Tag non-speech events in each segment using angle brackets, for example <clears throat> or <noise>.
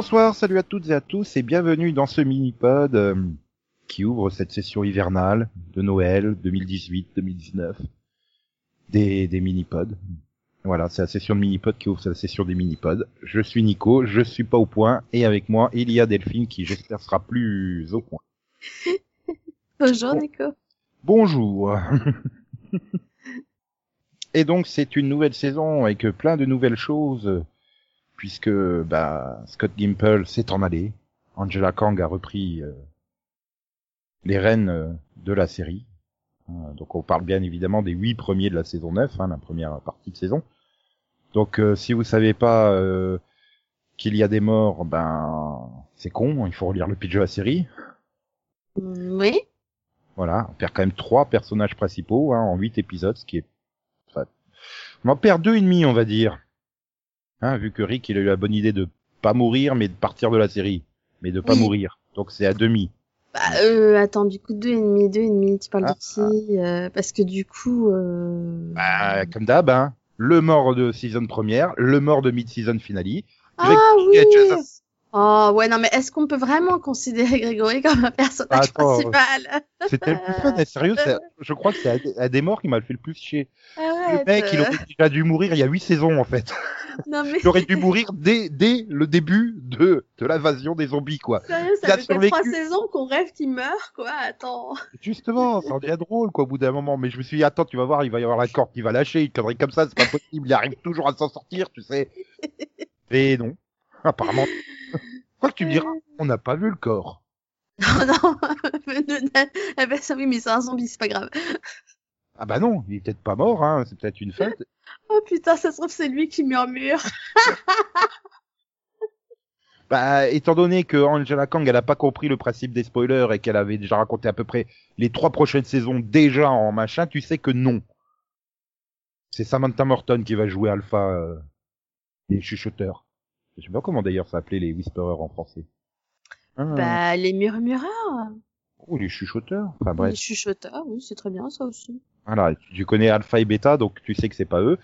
Bonsoir, salut à toutes et à tous et bienvenue dans ce mini-pod euh, qui ouvre cette session hivernale de Noël 2018-2019 des, des mini-pods. Voilà, c'est la session de mini-pod qui ouvre la session des mini-pods. Je suis Nico, je suis pas au point et avec moi il y a Delphine qui j'espère sera plus au point. <laughs> Bonjour Nico. Bonjour. <laughs> et donc c'est une nouvelle saison avec plein de nouvelles choses puisque bah, Scott Gimple s'est en allé. Angela Kang a repris euh, les rênes euh, de la série. Euh, donc on parle bien évidemment des huit premiers de la saison 9, hein, la première partie de saison. Donc si vous savez pas qu'il y a des morts, ben c'est con, il faut relire le pitch de la série. Oui. Voilà, on perd quand même trois personnages principaux hein, en huit épisodes, ce qui est... Enfin, on en perd deux et demi, on va dire. Hein, vu que Rick, il a eu la bonne idée de pas mourir, mais de partir de la série. Mais de pas Oui. mourir. Donc c'est à demi. Bah, euh, attends, du coup, deux et demi, deux et demi, tu parles Ah, de qui euh, Parce que du coup... Euh... Bah, comme d'hab, hein. Le mort de season première, le mort de mid-season finale. ah oui. Oh, ouais, non, mais est-ce qu'on peut vraiment considérer Grégory comme un personnage Attends, principal? C'était le plus fun, et sérieux, c'est- je crois que c'est à, des morts qui m'a fait le plus chier. Le mec, il aurait déjà dû mourir il y a huit saisons, en fait. Mais <laughs> aurait dû <laughs> mourir dès, dès le début de, de l'invasion des zombies, quoi. sérieux, ça fait trois saisons qu'on rêve qu'il meurt, quoi Attends. Justement, ça en devient drôle, quoi, au bout d'un moment. Mais je me suis dit, attends, tu vas voir, il va y avoir la corde qui va lâcher, une connerie comme ça, c'est pas possible, il arrive toujours à s'en sortir, tu sais. <laughs> Et non. Apparemment. Quoi que tu me diras, on n'a pas vu le corps. Non, non. eh ben, ça, oui, mais c'est un zombie, c'est pas grave. Ah bah non, il est peut-être pas mort, hein, c'est peut-être une fête. <laughs> Oh putain, ça se trouve, c'est lui qui murmure. <laughs> Bah, étant donné que Angela Kang, elle a pas compris le principe des spoilers et qu'elle avait déjà raconté à peu près les trois prochaines saisons déjà en machin, tu sais que non. C'est Samantha Morton qui va jouer Alpha, euh, les chuchoteurs. Je sais pas comment d'ailleurs ça s'appelait les whisperers en français. Ah, Bah, les murmureurs. Ou les chuchoteurs. Enfin Les bref. chuchoteurs, oui, c'est très bien ça aussi. Voilà, tu- connais Alpha et Beta, donc tu sais que c'est pas eux.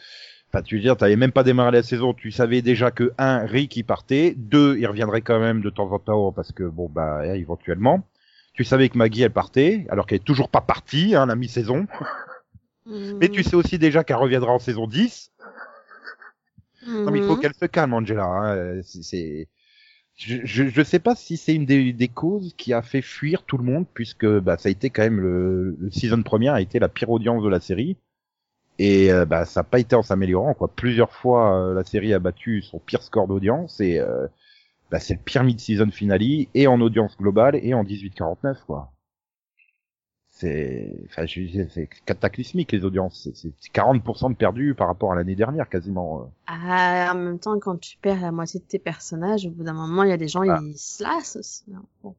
Enfin, tu veux dire, t'avais même pas démarré la saison, tu savais déjà que un, Rick il partait, deux, il reviendrait quand même de temps en temps parce que bon bah eh, éventuellement. Tu savais que Maggie elle partait, alors qu'elle est toujours pas partie, hein, la mi-saison. Mais tu sais aussi déjà qu'elle reviendra en saison 10. Non mais il faut Mhm. qu'elle se calme, Angela. Hein. C'est, c'est- je, je sais pas si c'est une des, des causes qui a fait fuir tout le monde, puisque bah ça a été quand même le, le season première a été la pire audience de la série. Et euh, bah ça n'a pas été en s'améliorant quoi. Plusieurs fois euh, la série a battu son pire score d'audience et euh, bah, c'est le pire mid-season finale et en audience globale et en 18-49 quoi. C'est, enfin, c'est cataclysmique les audiences. C'est- C'est 40% de perdus par rapport à l'année dernière quasiment. euh. Ah, en même temps, quand tu perds la moitié de tes personnages, au bout d'un moment, il y a des gens, Ah. ils se lassent aussi. hein. Bon.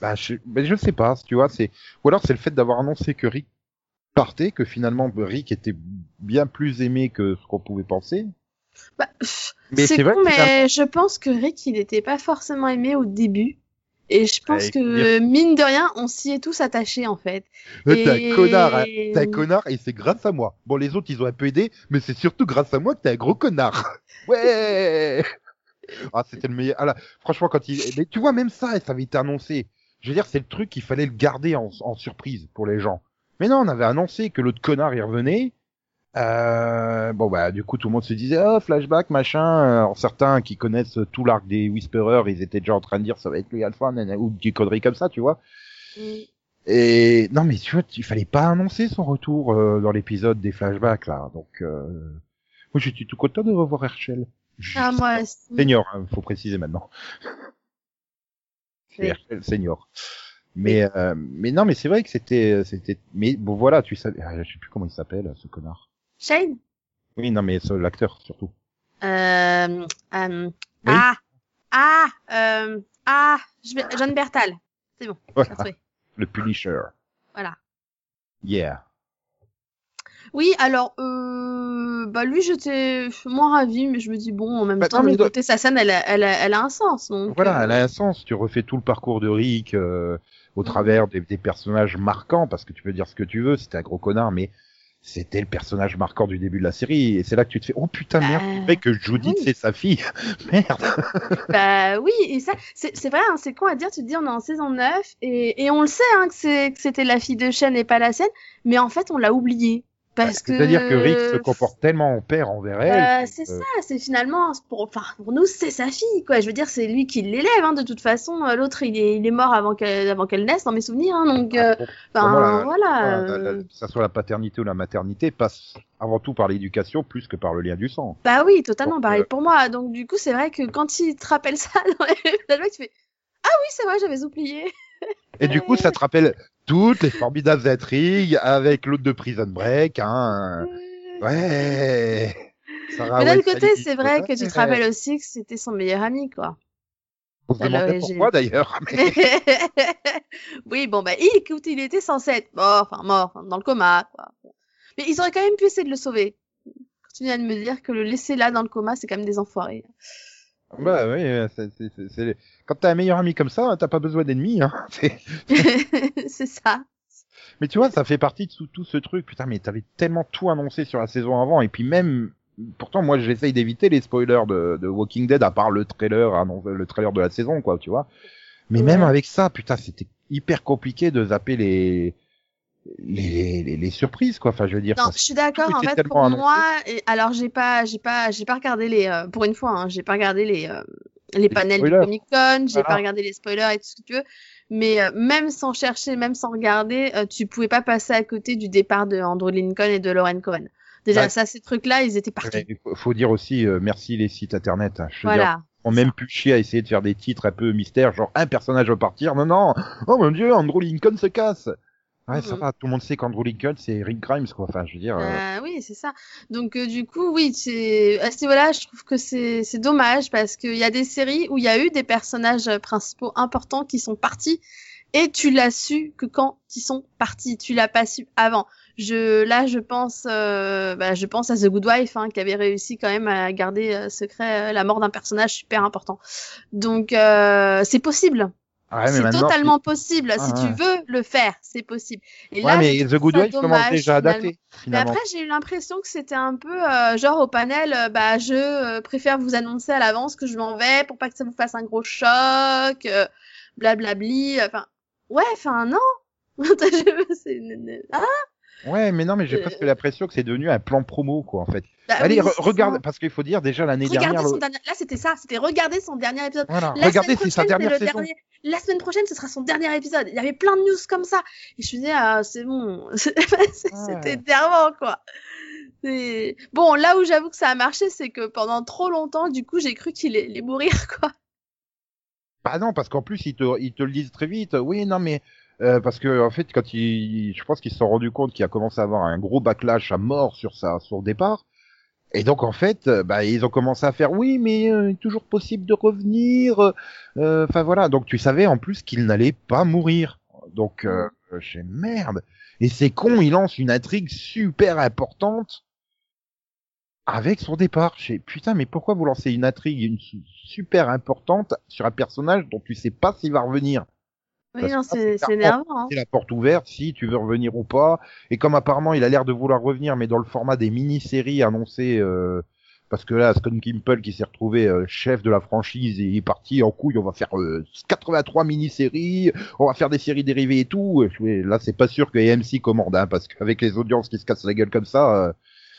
Bah, je, ben, je sais pas, tu vois, c'est, ou alors c'est le fait d'avoir annoncé que Rick partait, que finalement Rick était bien plus aimé que ce qu'on pouvait penser. Bah, Mais c'est con, mais je pense que Rick, il n'était pas forcément aimé au début. Et je pense que, mine de rien, on s'y est tous attachés, en fait. Ouais, T'es Et- un connard, hein. T'es un connard et c'est grâce à moi. Bon, les autres, ils ont un peu aidé, mais c'est surtout grâce à moi que t'es un gros connard. <laughs> Ouais! Ah, c'était le meilleur. Ah là, franchement, quand il, mais tu vois, même ça, ça avait été annoncé. Je veux dire, c'est le truc qu'il fallait le garder en, en surprise pour les gens. Mais non, on avait annoncé que l'autre connard, il revenait. Euh, bon, bah, du coup, tout le monde se disait, oh, flashback, machin. Alors, certains qui connaissent tout l'arc des Whisperers, ils étaient déjà en train de dire, ça va être lui Alpha, nana, ou des conneries comme ça, tu vois. Mm. Et non, mais tu vois, il fallait pas annoncer son retour euh, dans l'épisode des flashbacks là. Donc, euh... moi, j'étais tout content de revoir Herschel. Ah, moi aussi. Senior, hein, faut préciser maintenant. Oui. Herschel senior. Mais euh, mais non, mais c'est vrai que c'était c'était. Mais bon, voilà, tu sais, ah, je sais plus comment il s'appelle ce connard. Shane? Oui, non, mais l'acteur surtout. euh, euh, Ah Ah euh, Ah je vais... John Bertal. C'est bon, Voilà, le Punisher. Voilà. Yeah. Oui, alors, euh, bah lui, j'étais moins ravie, mais je me dis, bon, en même Bah, temps, non, mais côté sa scène, elle a, elle, a, elle a un sens. Donc, Voilà, euh, elle a un sens. Tu refais tout le parcours de Rick euh, au travers des, des personnages marquants, parce que tu peux dire ce que tu veux, c'était un gros connard, mais c'était le personnage marquant du début de la série. Et c'est là que tu te fais, oh putain, merde, Bah, c'est vrai que Judith, oui. c'est sa fille. <laughs> merde. Bah oui, et ça, c'est vrai, hein, c'est con à dire, tu te dis on est en saison 9, et, et on le sait hein, que c'est- que c'était la fille de Shen et pas la sienne, mais en fait on l'a oublié. Parce que... C'est-à-dire que Rick se comporte tellement en père envers elle. Euh, que- c'est ça, c'est finalement pour, enfin, pour nous c'est sa fille quoi. Je veux dire c'est lui qui l'élève hein, de toute façon. euh, L'autre il est, il est mort avant qu'elle avant qu'elle naisse dans mes souvenirs hein, donc euh, moi, la- voilà. la- la- euh, que ça soit la paternité ou la maternité passe avant tout par l'éducation plus que par le lien du sang. Bah oui totalement Donc, pareil euh, pour moi. Donc du coup c'est vrai que quand il te rappelle ça <laughs> dans les flashbacks tu fais ah oui c'est vrai j'avais oublié. Et du coup, ça te rappelle toutes les formidables intrigues avec l'autre de Prison Break, hein. Ouais. Sarah Mais d'un côté c'est vrai que tu te rappelles aussi que c'était son meilleur ami quoi. On se demandait pourquoi d'ailleurs. <laughs> mais- oui, bon, bah, il, écoute, il était censé être mort, enfin, mort, dans le coma, quoi. Mais ils auraient quand même pu essayer de le sauver. Continue à me dire que le laisser là dans le coma, c'est quand même des enfoirés. Bah oui, c'est, c'est, c'est, c'est- quand t'as un meilleur ami comme ça, t'as pas besoin d'ennemis. Hein. <laughs> C'est- <laughs> c'est ça. Mais tu vois, ça fait partie de tout, tout ce truc. Putain, mais t'avais tellement tout annoncé sur la saison avant, et puis même, pourtant moi j'essaye d'éviter les spoilers de, de Walking Dead, à part le trailer, annon- le trailer de la saison, quoi, tu vois. Mais Ouais. même avec ça, putain, c'était hyper compliqué de zapper les les, les, les surprises, quoi. Enfin, je veux dire. Non, je suis d'accord. En fait, pour annoncé. moi, et- alors j'ai pas, j'ai pas, j'ai pas regardé les, euh, pour une fois, hein, j'ai pas regardé les, euh, les panels du spoilers. Comic Con, j'ai pas regardé les spoilers et tout ce que tu veux. Mais euh, même sans chercher, même sans regarder, tu pouvais pas passer à côté du départ de Andrew Lincoln et de Lauren Cohen. Déjà, ça, ces trucs-là, ils étaient partout. Il faut- dire aussi merci les sites internet. hein. Je veux dire, Voilà. on même plus chier à essayer de faire des titres un peu mystères, genre un personnage va partir. Non, non. Oh mon dieu, Andrew Lincoln se casse. Ouais, ça Mhm. va. Tout le monde sait qu'Andrew Lincoln c'est Rick Grimes, quoi. Enfin, je veux dire. euh, Euh, oui, c'est ça. Donc euh, du coup, oui, c'est à ce niveau-là, je trouve que c'est c'est dommage parce qu'il y a des séries où il y a eu des personnages principaux importants qui sont partis et tu l'as su que quand ils sont partis, tu l'as pas su avant. Je là, je pense, euh, bah, je pense à The Good Wife hein, qui avait réussi quand même à garder euh, secret la mort d'un personnage super important. Donc euh, c'est possible. Ouais, mais c'est totalement possible. Ah, si tu veux le faire, c'est possible. Et Ouais, là, mais The Good Wife commence déjà à dater, Mais après, j'ai eu l'impression que c'était un peu euh, genre au panel, euh, bah je euh, préfère vous annoncer à l'avance que je m'en vais pour pas que ça vous fasse un gros choc, euh, blablabli. Enfin, ouais, enfin non. <laughs> C'est- ah, Ouais, mais non, mais j'ai Euh, presque l'impression que c'est devenu un plan promo, quoi, en fait. bah Allez, oui, re- c'est regarde, parce qu'il faut dire déjà l'année dernière. son le- dernier. Là, c'était ça. C'était regarder son dernier épisode. Voilà, La regardez, c'est sa dernière saison. dernier- La semaine prochaine, ce sera son dernier épisode. Il y avait plein de news comme ça. Et je me disais, ah, c'est bon. <laughs> C'était énervant, quoi. Bon, là où j'avoue que ça a marché, c'est que pendant trop longtemps, du coup, j'ai cru qu'il allait mourir, <laughs> quoi. Bah non, parce qu'en plus ils te, ils te le disent très vite. Oui, non, mais euh, parce que en fait, quand ils, je pense qu'ils se sont rendus compte qu'il a commencé à avoir un gros backlash à mort sur sa, son départ. Et donc en fait, euh, bah ils ont commencé à faire oui, mais euh, il est toujours possible de revenir. euh, Enfin voilà, donc tu savais en plus qu'il n'allait pas mourir. Donc euh, merde. Et c'est con, il lance une intrigue super importante avec son départ. J'ai putain, mais pourquoi vous lancez une intrigue super importante sur un personnage dont tu sais pas s'il va revenir? Oui, c'est énervant. Hein. C'est la porte ouverte si tu veux revenir ou pas. Et comme apparemment il a l'air de vouloir revenir, mais dans le format des mini-séries annoncées. Euh, parce que là, Scott Kimple qui s'est retrouvé euh, chef de la franchise et il est parti en couille, on va faire euh, 83 mini-séries, on va faire des séries dérivées et tout. Et là, c'est pas sûr que AMC commande, hein, parce qu'avec les audiences qui se cassent la gueule comme ça, euh,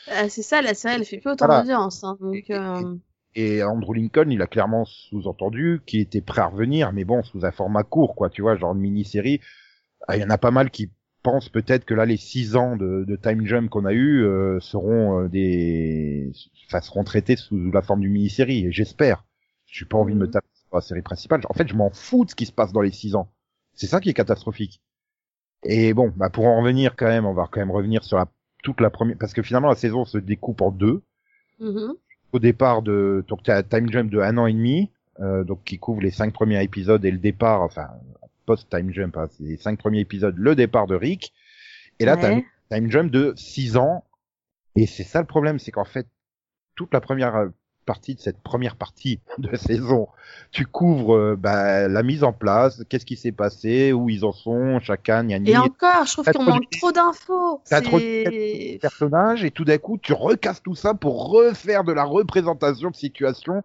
Euh, c'est ça, la série, elle fait plus autant Voilà. d'audience. Hein, donc, Et- et- euh, Et Andrew Lincoln, il a clairement sous-entendu qu'il était prêt à revenir, mais bon, sous un format court, quoi, tu vois, genre une mini-série. Ah, Il y en a pas mal qui pensent peut-être que là, les six ans de, de Time Jump qu'on a eu euh, seront euh, des, enfin, seront traités sous la forme d'une mini-série. Et j'espère. J'ai pas envie de me Mhm. taper sur la série principale. En fait, je m'en fous de ce qui se passe dans les six ans. C'est ça qui est catastrophique. Et bon, bah pour en revenir quand même, on va quand même revenir sur la, toute la première, parce que finalement la saison se découpe en deux mhm. Au départ de donc t'as un time jump de un an et demi euh, donc qui couvre les cinq premiers épisodes et le départ enfin post time jump hein, c'est les cinq premiers épisodes le départ de Rick. Et là t'as time jump de six ans. Et c'est ça le problème c'est qu'en fait toute la première partie de cette première partie <laughs> de saison. Tu couvres euh, bah, la mise en place, qu'est-ce qui s'est passé, où ils en sont, chacun, gna, gna, Et encore, je trouve qu'on manque trop d'infos. T'as trop de personnages et tout d'un coup tu recasses tout ça pour refaire de la représentation de situation.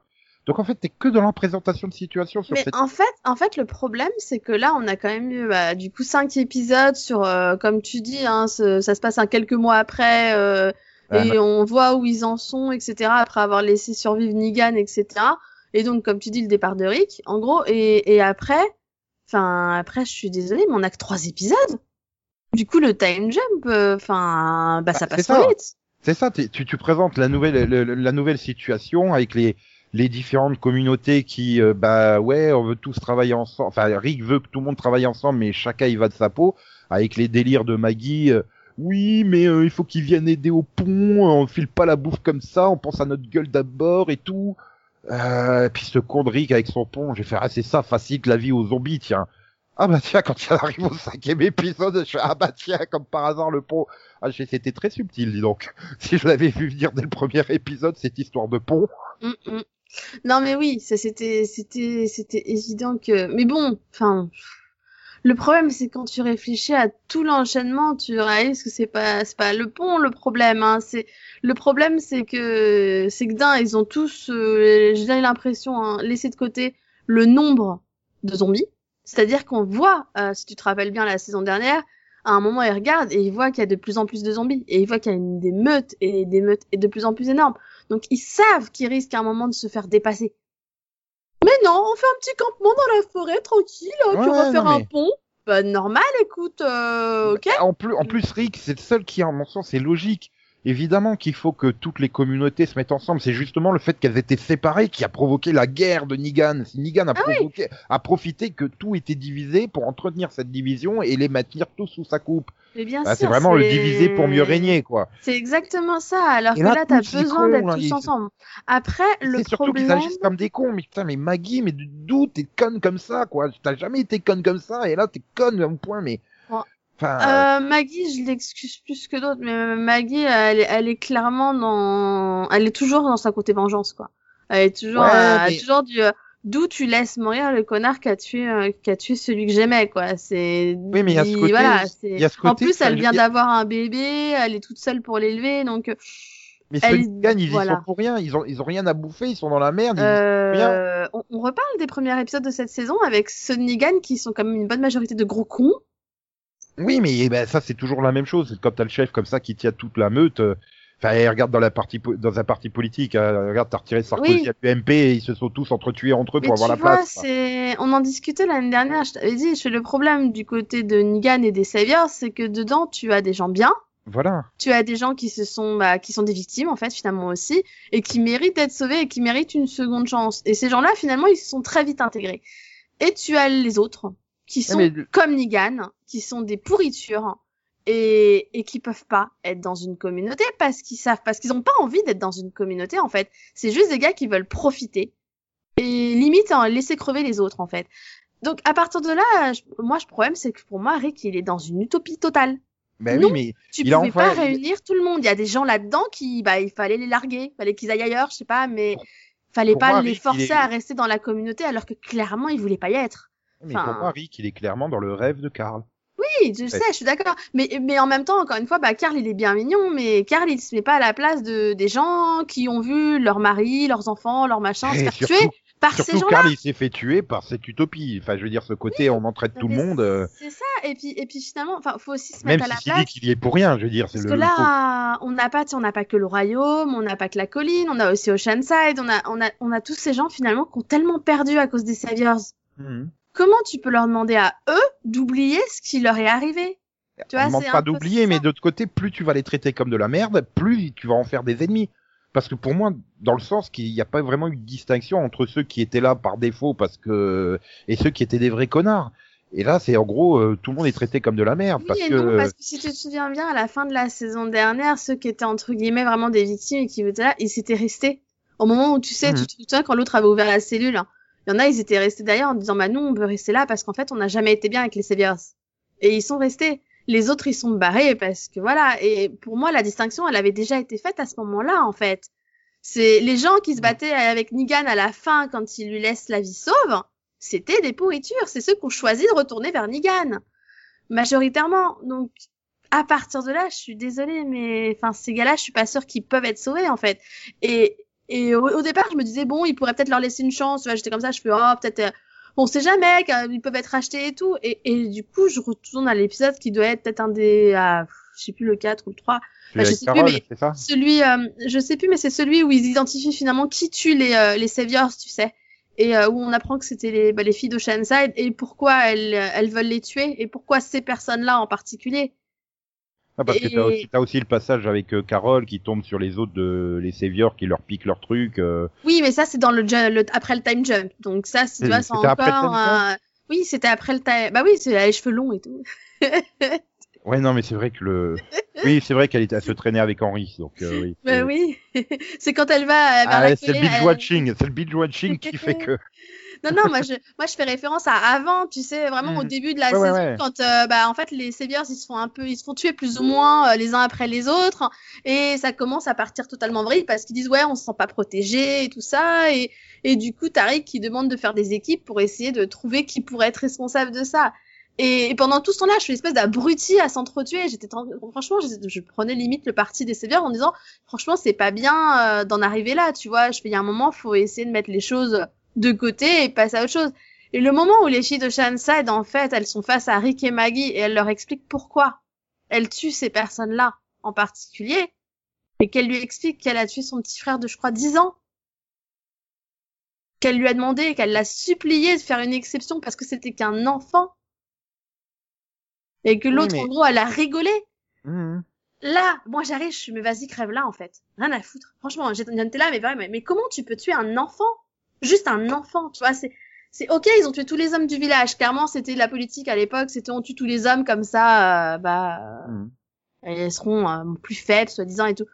Donc en fait t'es que dans la représentation de situation sur Mais cette. en fait, en fait, le problème, c'est que là, on a quand même eu, bah, du coup, cinq épisodes sur, euh, comme tu dis, hein, ce- ça se passe un quelques mois après, euh, et on voit où ils en sont, etc. Après avoir laissé survivre Negan, etc. Et donc, comme tu dis, le départ de Rick, en gros, et, et après, enfin, après, je suis désolée, mais on a que trois épisodes. Du coup, le time jump, euh, enfin, bah, ça Bah, passe trop vite. C'est ça, tu, tu présentes la nouvelle, le- le- la nouvelle situation avec les, les différentes communautés qui, euh, bah ouais, on veut tous travailler ensemble. Enfin, Rick veut que tout le monde travaille ensemble, mais chacun y va de sa peau, avec les délires de Maggie. euh, oui, mais euh, il faut qu'ils viennent aider au pont. On file pas la bouffe comme ça. On pense à notre gueule d'abord et tout. Euh, et puis ce con de Rick avec son pont, j'ai fait ah c'est ça facilite la vie aux zombies tiens. Ah bah tiens quand il arrive au cinquième épisode, je fais ah bah tiens comme par hasard le pont. Ah c'était très subtil dis donc. <laughs> Si je l'avais vu venir dès le premier épisode cette histoire de pont. Mm, mm. Non mais oui, ça c'était c'était c'était évident que mais bon, enfin le problème c'est quand tu réfléchis à tout l'enchaînement, tu réalises que c'est pas c'est pas le pont le problème hein, c'est le problème c'est que c'est que d'un ils ont tous euh, j'ai l'impression hein, laissé de côté le nombre de zombies, c'est-à-dire qu'on voit euh, si tu te rappelles bien la saison dernière à un moment ils regardent et ils voient qu'il y a de plus en plus de zombies et ils voient qu'il y a une, des meutes et des meutes et de plus en plus énormes. Donc ils savent qu'ils risquent à un moment de se faire dépasser. Mais non, on fait un petit campement dans la forêt tranquille, hein, puis on va faire non, un pont. Bah normal, écoute, euh, ok. En plus, en plus Rick c'est le seul qui en mon sens c'est logique. Évidemment qu'il faut que toutes les communautés se mettent ensemble. C'est justement le fait qu'elles étaient séparées qui a provoqué la guerre de Negan. Si Negan a, provoqué, a profité que tout était divisé pour entretenir cette division et les maintenir tous sous sa coupe. Mais bien Bah, sûr, c'est vraiment le diviser pour mieux régner, quoi. C'est exactement ça. Alors Et que là, là, t'as besoin d'être tous ensemble. Après, le C'est surtout qu'ils problème, agissent comme des cons. Mais putain, mais Maggie, mais d'où t'es conne comme ça, quoi? T'as jamais été conne comme ça, et là t'es conne un point, mais. Enfin. Euh, Maggie, je l'excuse plus que d'autres, mais Maggie, elle est, elle est clairement dans, elle est toujours dans sa côté vengeance, quoi. Elle est toujours, Ouais, euh, mais- toujours du, euh, d'où tu laisses mourir le connard qui a tué, euh, qui a tué celui que j'aimais, quoi. C'est, Oui, mais il y a ce côté- voilà, y a ce en plus, elle vient y a- d'avoir un bébé, elle est toute seule pour l'élever, donc, euh, Mais ceux qui gagnent, ils y voilà. sont pour rien. Ils ont, ils ont rien à bouffer. Ils sont dans la merde. ils- euh, on, on reparle des premiers épisodes de cette saison avec de Negan qui sont quand même une bonne majorité de gros cons. Oui, mais ben, ça c'est toujours la même chose. Quand t'as le chef comme ça qui tient toute la meute. euh, Enfin, regarde dans la partie dans un parti politique. hein, regarde, t'as retiré Sarkozy Oui. à l'UMP et ils se sont tous entretués entre eux Mais pour avoir tu la vois, place. c'est, on en discutait l'année dernière, je t'avais dit, le problème du côté de Negan et des Saviors, c'est que dedans, tu as des gens bien, Voilà. tu as des gens qui se sont, bah, qui sont des victimes, en fait, finalement aussi, et qui méritent d'être sauvés et qui méritent une seconde chance. Et ces gens-là, finalement, ils se sont très vite intégrés. Et tu as les autres, qui sont mais comme Negan, qui sont des pourritures, et, et qui peuvent pas être dans une communauté parce qu'ils savent, parce qu'ils ont pas envie d'être dans une communauté, en fait. C'est juste des gars qui veulent profiter. Et limite, hein, laisser crever les autres, en fait. Donc, à partir de là, je- moi, le problème, c'est que pour moi, Rick, il est dans une utopie totale. Ben Non. oui, mais Tu Il pouvais pas réunir tout le monde. Il y a des gens là-dedans qui, bah, il fallait les larguer, fallait qu'ils aillent ailleurs, je sais pas, mais fallait pour pas moi, les Rick, forcer est- à rester dans la communauté alors que clairement ils voulaient pas y être. Mais Enfin- pour moi, Rick, il est clairement dans le rêve de Karl. Oui, je sais, je suis d'accord. Mais, mais en même temps, encore une fois, bah, Carl, il est bien mignon, mais Carl, il se met pas à la place de, des gens qui ont vu leur mari, leurs enfants, leurs machins se Et faire surtout- tuer par ces Surtout gens-là. Karl, il s'est fait tuer par cette utopie. Enfin, je veux dire, ce côté, on entraide tout le monde. euh, C'est ça. Et puis, et puis finalement, enfin, faut aussi se Même mettre à la si place. dit qu'il y est pour rien, je veux dire, Parce le. que le là, on n'a pas, on n'a pas que le royaume, on n'a pas que la colline, on a aussi Oceanside, on a, on a, on a tous ces gens finalement qui ont tellement perdu à cause des Saviors. Mhm. Comment tu peux leur demander à eux d'oublier ce qui leur est arrivé? Tu on vois, demande pas d'oublier, mais de l'autre côté, plus tu vas les traiter comme de la merde, plus tu vas en faire des ennemis. Parce que pour moi, dans le sens qu'il n'y a pas vraiment eu de distinction entre ceux qui étaient là par défaut parce que et ceux qui étaient des vrais connards. Et là, c'est en gros, euh, tout le monde est traité comme de la merde Oui parce et que. non, parce que si tu te souviens bien, à la fin de la saison dernière, ceux qui étaient entre guillemets vraiment des victimes et qui étaient là, ils s'étaient restés. Au moment où tu sais, tu te souviens quand l'autre avait ouvert la cellule, hein, il y en a, ils étaient restés derrière en disant, bah nous, on veut rester là parce qu'en fait, on n'a jamais été bien avec les Saviors. Et ils sont restés. Les autres, ils sont barrés parce que voilà. Et pour moi, la distinction, elle avait déjà été faite à ce moment-là, en fait. C'est les gens qui se battaient avec Negan à la fin quand il lui laisse la vie sauve, c'était des pourritures. C'est ceux qui ont choisi de retourner vers Negan majoritairement. Donc à partir de là, je suis désolée, mais enfin ces gars-là, je suis pas sûre qu'ils peuvent être sauvés en fait. Et et au, départ, je me disais bon, ils pourraient peut-être leur laisser une chance. J'étais comme ça, je fais oh peut-être. Euh, on sait jamais, ils peuvent être achetés et tout. Et, et du coup, je retourne à l'épisode qui doit être peut-être un des, ah, je sais plus le 4 ou le 3. je sais plus, mais celui, euh, je sais plus, mais c'est celui où ils identifient finalement qui tue les, euh, les saviors, tu sais. Et euh, où on apprend que c'était les, bah, les filles d'Oceanside et pourquoi elles, elles veulent les tuer et pourquoi ces personnes-là en particulier. Ah, parce que t'as aussi, aussi le passage avec euh, Carole qui tombe sur les autres de les saviors qui leur piquent leurs trucs. Euh. Oui, mais ça c'est dans le, le, après le time jump. Donc ça, tu vois, c'est encore. Oui, c'était après le time. Bah oui, c'est les cheveux longs et tout. <laughs> ouais, non, mais c'est vrai que le. Oui, c'est vrai qu'elle était à se traîner avec Henri, donc euh, oui. Bah oui, <laughs> c'est quand elle va. Ah, c'est le binge watching, c'est le binge watching qui fait <laughs> que. Non, non, moi je, moi je fais référence à avant, tu sais, vraiment au hmm. début de la saison, quand euh, bah, en fait les Saviors ils se font un peu, ils se font tuer plus ou moins euh, les uns après les autres, et ça commence à partir totalement vrille parce qu'ils disent ouais on se sent pas protégé et tout ça, et, et du coup Tariq qui demande de faire des équipes pour essayer de trouver qui pourrait être responsable de ça. Et, pendant tout ce temps-là, je suis une espèce d'abruti à s'entretuer. J'étais franchement, je, prenais limite le parti des sévères en disant franchement c'est pas bien euh, d'en arriver là, tu vois. Je fais il y a un moment, faut essayer de mettre les choses de côté et passer à autre chose. Et le moment où les filles de Shanside, en fait, elles sont face à Rick et Maggie et elles leur expliquent pourquoi elles tuent ces personnes-là en particulier, et qu'elle lui explique qu'elle a tué son petit frère de, je crois, 10 ans, qu'elle lui a demandé, qu'elle l'a supplié de faire une exception parce que c'était qu'un enfant, et que l'autre, en gros, elle a rigolé. Mmh. Là, moi j'arrive, je suis, mais vas-y, crève là, en fait. Rien à foutre. Franchement, j'étais là, mais, mais, mais comment tu peux tuer un enfant juste un enfant, tu vois, c'est c'est ok, ils ont tué tous les hommes du village. Clairement, c'était la politique à l'époque, c'était on tue tous les hommes comme ça, euh, bah, mmh. elles seront euh, plus faibles, soi-disant et tout.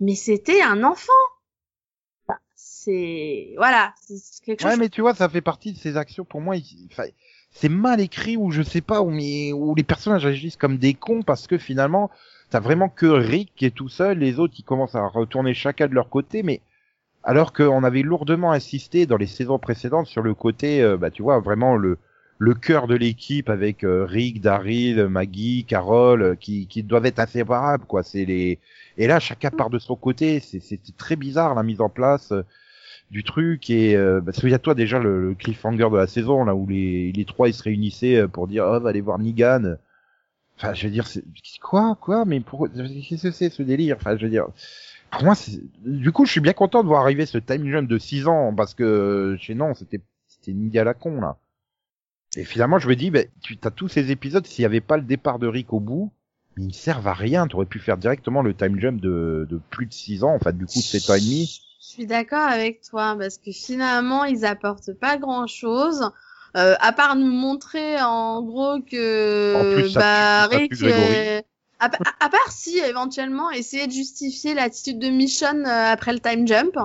Mais c'était un enfant. Bah, c'est voilà, c'est quelque chose. Ouais, mais tu vois, ça fait partie de ces actions. Pour moi, c'est mal écrit ou je sais pas où, mais où les personnages agissent comme des cons parce que finalement, t'as vraiment que Rick qui est tout seul, les autres ils commencent à retourner chacun de leur côté, mais alors qu'on avait lourdement insisté dans les saisons précédentes sur le côté, euh, bah tu vois, vraiment le le cœur de l'équipe avec euh, Rick, Daryl, Maggie, Carole, euh, qui, qui doivent être inséparables, quoi. C'est les et là chacun part de son côté. C'était très bizarre la mise en place du truc et bah, souviens-toi déjà le, cliffhanger de la saison là où les les trois ils se réunissaient pour dire oh va aller voir Negan. Enfin je veux dire quoi quoi mais pourquoi qu'est-ce que c'est ce délire? Enfin je veux dire pour moi, du coup, je suis bien content de voir arriver ce time jump de 6 ans parce que chez non, c'était c'était une à la con là. Et finalement, je me dis, ben, tu as tous ces épisodes, s'il n'y avait pas le départ de Rick au bout, ils ne servent à rien. Tu aurais pu faire directement le time jump de, de plus de 6 ans, en fait, du coup, de 7 ans et demi. Je suis d'accord avec toi, parce que finalement, ils apportent pas grand chose. Euh, à part nous montrer en gros que bah, Rick, à, part si éventuellement essayer de justifier l'attitude de Mission euh, après le time jump,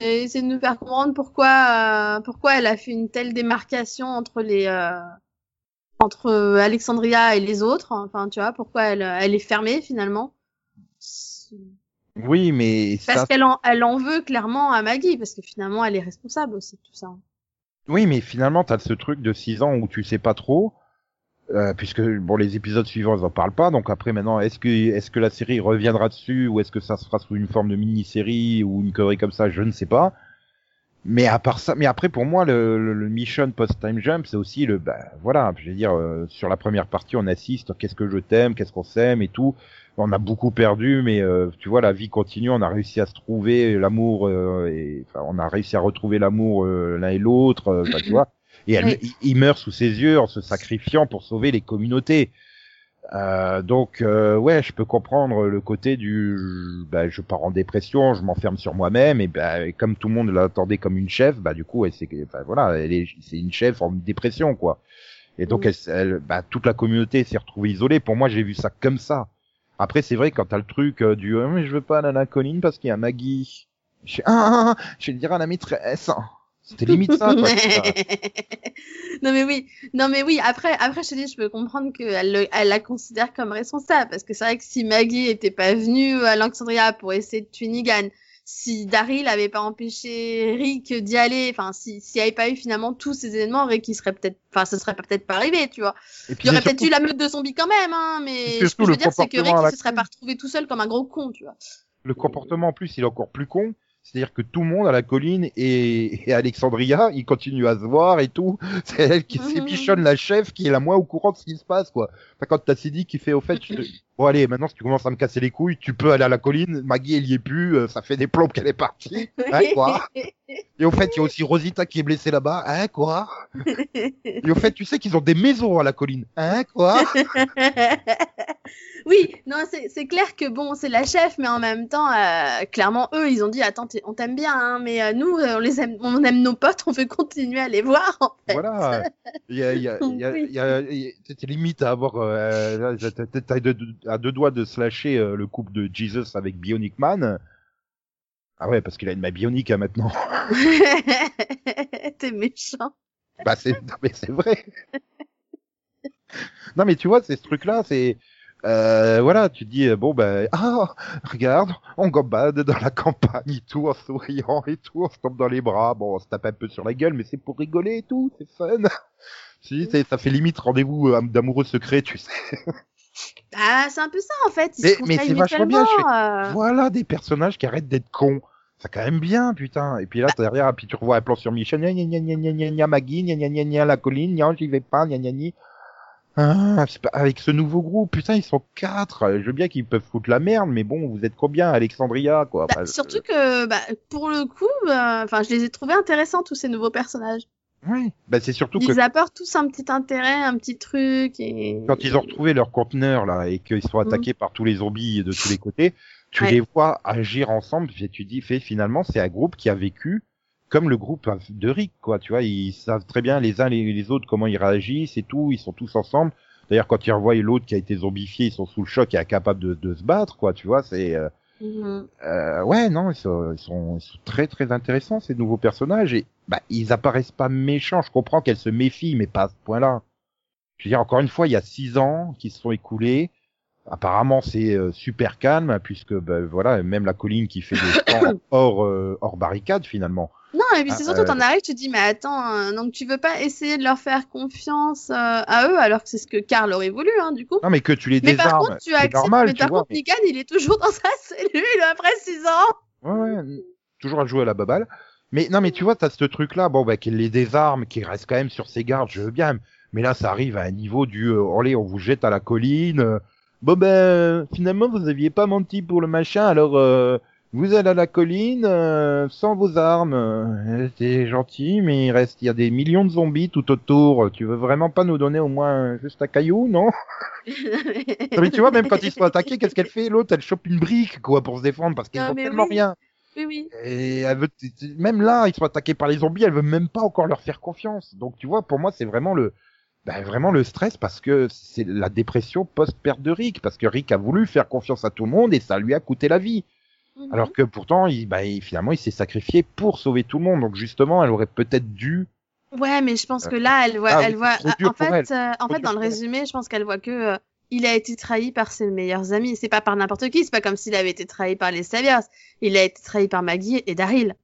c'est de nous faire comprendre pourquoi euh, pourquoi elle a fait une telle démarcation entre les euh, entre Alexandria et les autres. Enfin, tu vois, pourquoi elle elle est fermée finalement. Oui, mais parce qu'elle en elle en veut clairement à Maggie parce que finalement elle est responsable aussi de tout ça. Oui, mais finalement t'as ce truc de 6 ans où tu sais pas trop euh, puisque bon les épisodes suivants ils en parlent pas. Donc après maintenant est-ce que est-ce que la série reviendra dessus ou est-ce que ça se fera sous une forme de mini-série ou une connerie comme ça? Je ne sais pas. Mais à part ça mais après pour moi le, le, mission post time jump c'est aussi le bah voilà je veux dire euh, sur la première partie on assiste qu'est-ce que je t'aime qu'est-ce qu'on s'aime et tout. On a beaucoup perdu mais euh, tu vois la vie continue. On a réussi à se trouver l'amour et enfin on a réussi à retrouver l'amour l'un et l'autre tu <clears throat> vois et elle, il, meurt sous ses yeux en se sacrifiant pour sauver les communautés. Euh, donc euh, ouais, je peux comprendre le côté du, bah, je pars en dépression, je m'enferme sur moi-même et bah, comme tout le monde l'attendait comme une chef, bah du coup, elle c'est, enfin, voilà, elle est, c'est une chef en dépression quoi. Et donc elle, bah, toute la communauté s'est retrouvée isolée. Pour moi, j'ai vu ça comme ça. Après, c'est vrai quand t'as le truc euh, du, oh, mais je veux pas Nana Colline parce qu'il y a Maggie. Je, ah, ah, ah, je vais dire à la maîtresse. C'était limite ça, quoi. <laughs> non mais oui, non mais oui. Après, après, je te dis, je peux comprendre qu'elle elle la considère comme responsable parce que c'est vrai que si Maggie était pas venue à Alexandria pour essayer de tuer Negan, si Daryl avait pas empêché Rick d'y aller, enfin, s'il si n'y avait pas eu finalement tous ces événements, Rick, il serait peut-être, enfin, ce serait peut-être pas arrivé, tu vois. Puis Il y aurait peut-être eu la meute de zombies quand même, hein, mais ce que je veux dire, c'est que Rick, il se serait pas retrouvé tout seul comme un gros con, tu vois. le comportement en plus, il est encore plus con. C'est-à-dire que tout le monde à la colline et, et Alexandria, ils continuent à se voir et tout. <laughs> C'est elle qui Mhm. c'est Michonne, la chef, qui est la moins au courant de ce qui se passe, quoi. Enfin, quand t'as Sidi qui fait, au fait, je te- <laughs> bon allez, maintenant si tu commences à me casser les couilles, tu peux aller à la colline. Maggie, elle y est plus, euh, ça fait des plombes qu'elle est partie. <laughs> Hein, quoi Et au fait, il y a aussi Rosita qui est blessée là-bas. Hein, quoi Et au fait, tu sais qu'ils ont des maisons à la colline. Hein, quoi oui, non, c'est clair que bon, c'est la chef, mais en même temps, euh, clairement, eux, ils ont dit, attends, on t'aime bien, hein, mais euh, nous, euh, on les aime, on aime nos potes, on veut continuer à les voir, en fait. Voilà. Il y a, il y a, il y a, il y t'es limite à avoir, euh, t'as- à deux doigts de slasher euh, le couple de Jesus avec Bionic Man. Ah ouais, parce qu'il a une main bionique hein, maintenant. <laughs> T'es méchant. bah c'est, non, mais c'est vrai. non mais tu vois, c'est ce truc-là, c'est, euh, voilà, tu dis euh, bon ben, <laughs> ah, regarde, on gambade dans la campagne et tout, en souriant et tout, on se tombe dans les bras, bon, on se tape un peu sur la gueule, mais c'est pour rigoler et tout, c'est fun. <laughs> Si, ça fait limite rendez-vous euh, d'amoureux secret, tu sais. <laughs> Ah, c'est un peu ça, en fait. Ils Mais- se mais c'est vachement bien, mutuellement, euh. Voilà des personnages qui arrêtent d'être cons. C'est quand même bien, putain. Et puis là, derrière, puis tu revois un plan sur Michel, gna gna gna gna gna gna gna Maggie, gna gna gna gna la colline, gna j'y vais pas, gna gna gna. Ah, c'est pas- avec ce nouveau groupe, putain, ils sont quatre. Je veux bien qu'ils peuvent foutre la merde, mais bon, vous êtes combien, Alexandria, quoi? Bah, surtout que, bah, pour le coup, euh, enfin, je les ai trouvés intéressants, tous ces nouveaux personnages. Oui. Bah, c'est surtout que Ils apportent tous un petit intérêt, un petit truc, et... quand ils ont retrouvé leur conteneur, là, et qu'ils sont attaqués par tous les zombies de tous les <laughs> côtés, tu Ouais. les vois agir ensemble, et tu dis, fait, finalement, c'est un groupe qui a vécu comme le groupe de Rick, quoi, tu vois, ils savent très bien les uns les, les autres comment ils réagissent et tout, ils sont tous ensemble. D'ailleurs, quand ils revoient l'autre qui a été zombifié, ils sont sous le choc et incapables de, de se battre, quoi, tu vois, c'est, euh, Mhm. euh, ouais, non, ils sont, ils sont, ils sont très très intéressants ces nouveaux personnages et bah ils apparaissent pas méchants. Je comprends qu'elles se méfient, mais pas à ce point-là. Je veux dire, encore une fois, il y a six ans qui se sont écoulés. Apparemment, c'est euh, super calme puisque bah, voilà, même la colline qui fait des <coughs> camps hors euh, hors barricade finalement. Non, et puis Ah, c'est surtout, euh, t'en arrives, tu te dis, mais attends, euh, donc tu veux pas essayer de leur faire confiance euh, à eux, alors que c'est ce que Karl aurait voulu, hein, du coup. Non, mais que tu les Mais par désarmes, contre, tu acceptes, normal, mais tu par vois. contre, il est toujours dans sa cellule après 6 ans. Ouais, ouais, toujours à jouer à la baballe. Mais non, mais tu vois, t'as ce truc-là, bon, bah, qu'il les désarme, qu'il reste quand même sur ses gardes, je veux bien. Mais là, ça arrive à un niveau du, euh, allez, on vous jette à la colline. Bon, ben, finalement, vous aviez pas menti pour le machin, alors, euh, vous allez à la colline euh, sans vos armes. Euh, C'est gentil, mais il reste, il y a des millions de zombies tout autour. Tu veux vraiment pas nous donner au moins juste un caillou, non? <laughs> Mais tu vois, même quand ils sont attaqués, qu'est-ce qu'elle fait? L'autre, elle chope une brique, quoi, pour se défendre, parce qu'ils Non, ont mais tellement oui. rien. Oui, oui. Et elle veut, même là, ils sont attaqués par les zombies, elle veut même pas encore leur faire confiance. Donc, tu vois, pour moi, c'est vraiment le, ben, vraiment le stress parce que c'est la dépression post-perte de Rick, parce que Rick a voulu faire confiance à tout le monde et ça lui a coûté la vie. Mhm. Alors que pourtant, il, ben, il- finalement, il s'est sacrifié pour sauver tout le monde. Donc, justement, elle aurait peut-être dû. Ouais, mais je pense que là, elle voit, Ah elle voit. dur En fait, euh, en fait, dans le résumé, je pense qu'elle voit que euh, il a été trahi par ses meilleurs amis. C'est pas par n'importe qui. C'est pas comme s'il avait été trahi par les Saviors. Il a été trahi par Maggie et Daryl.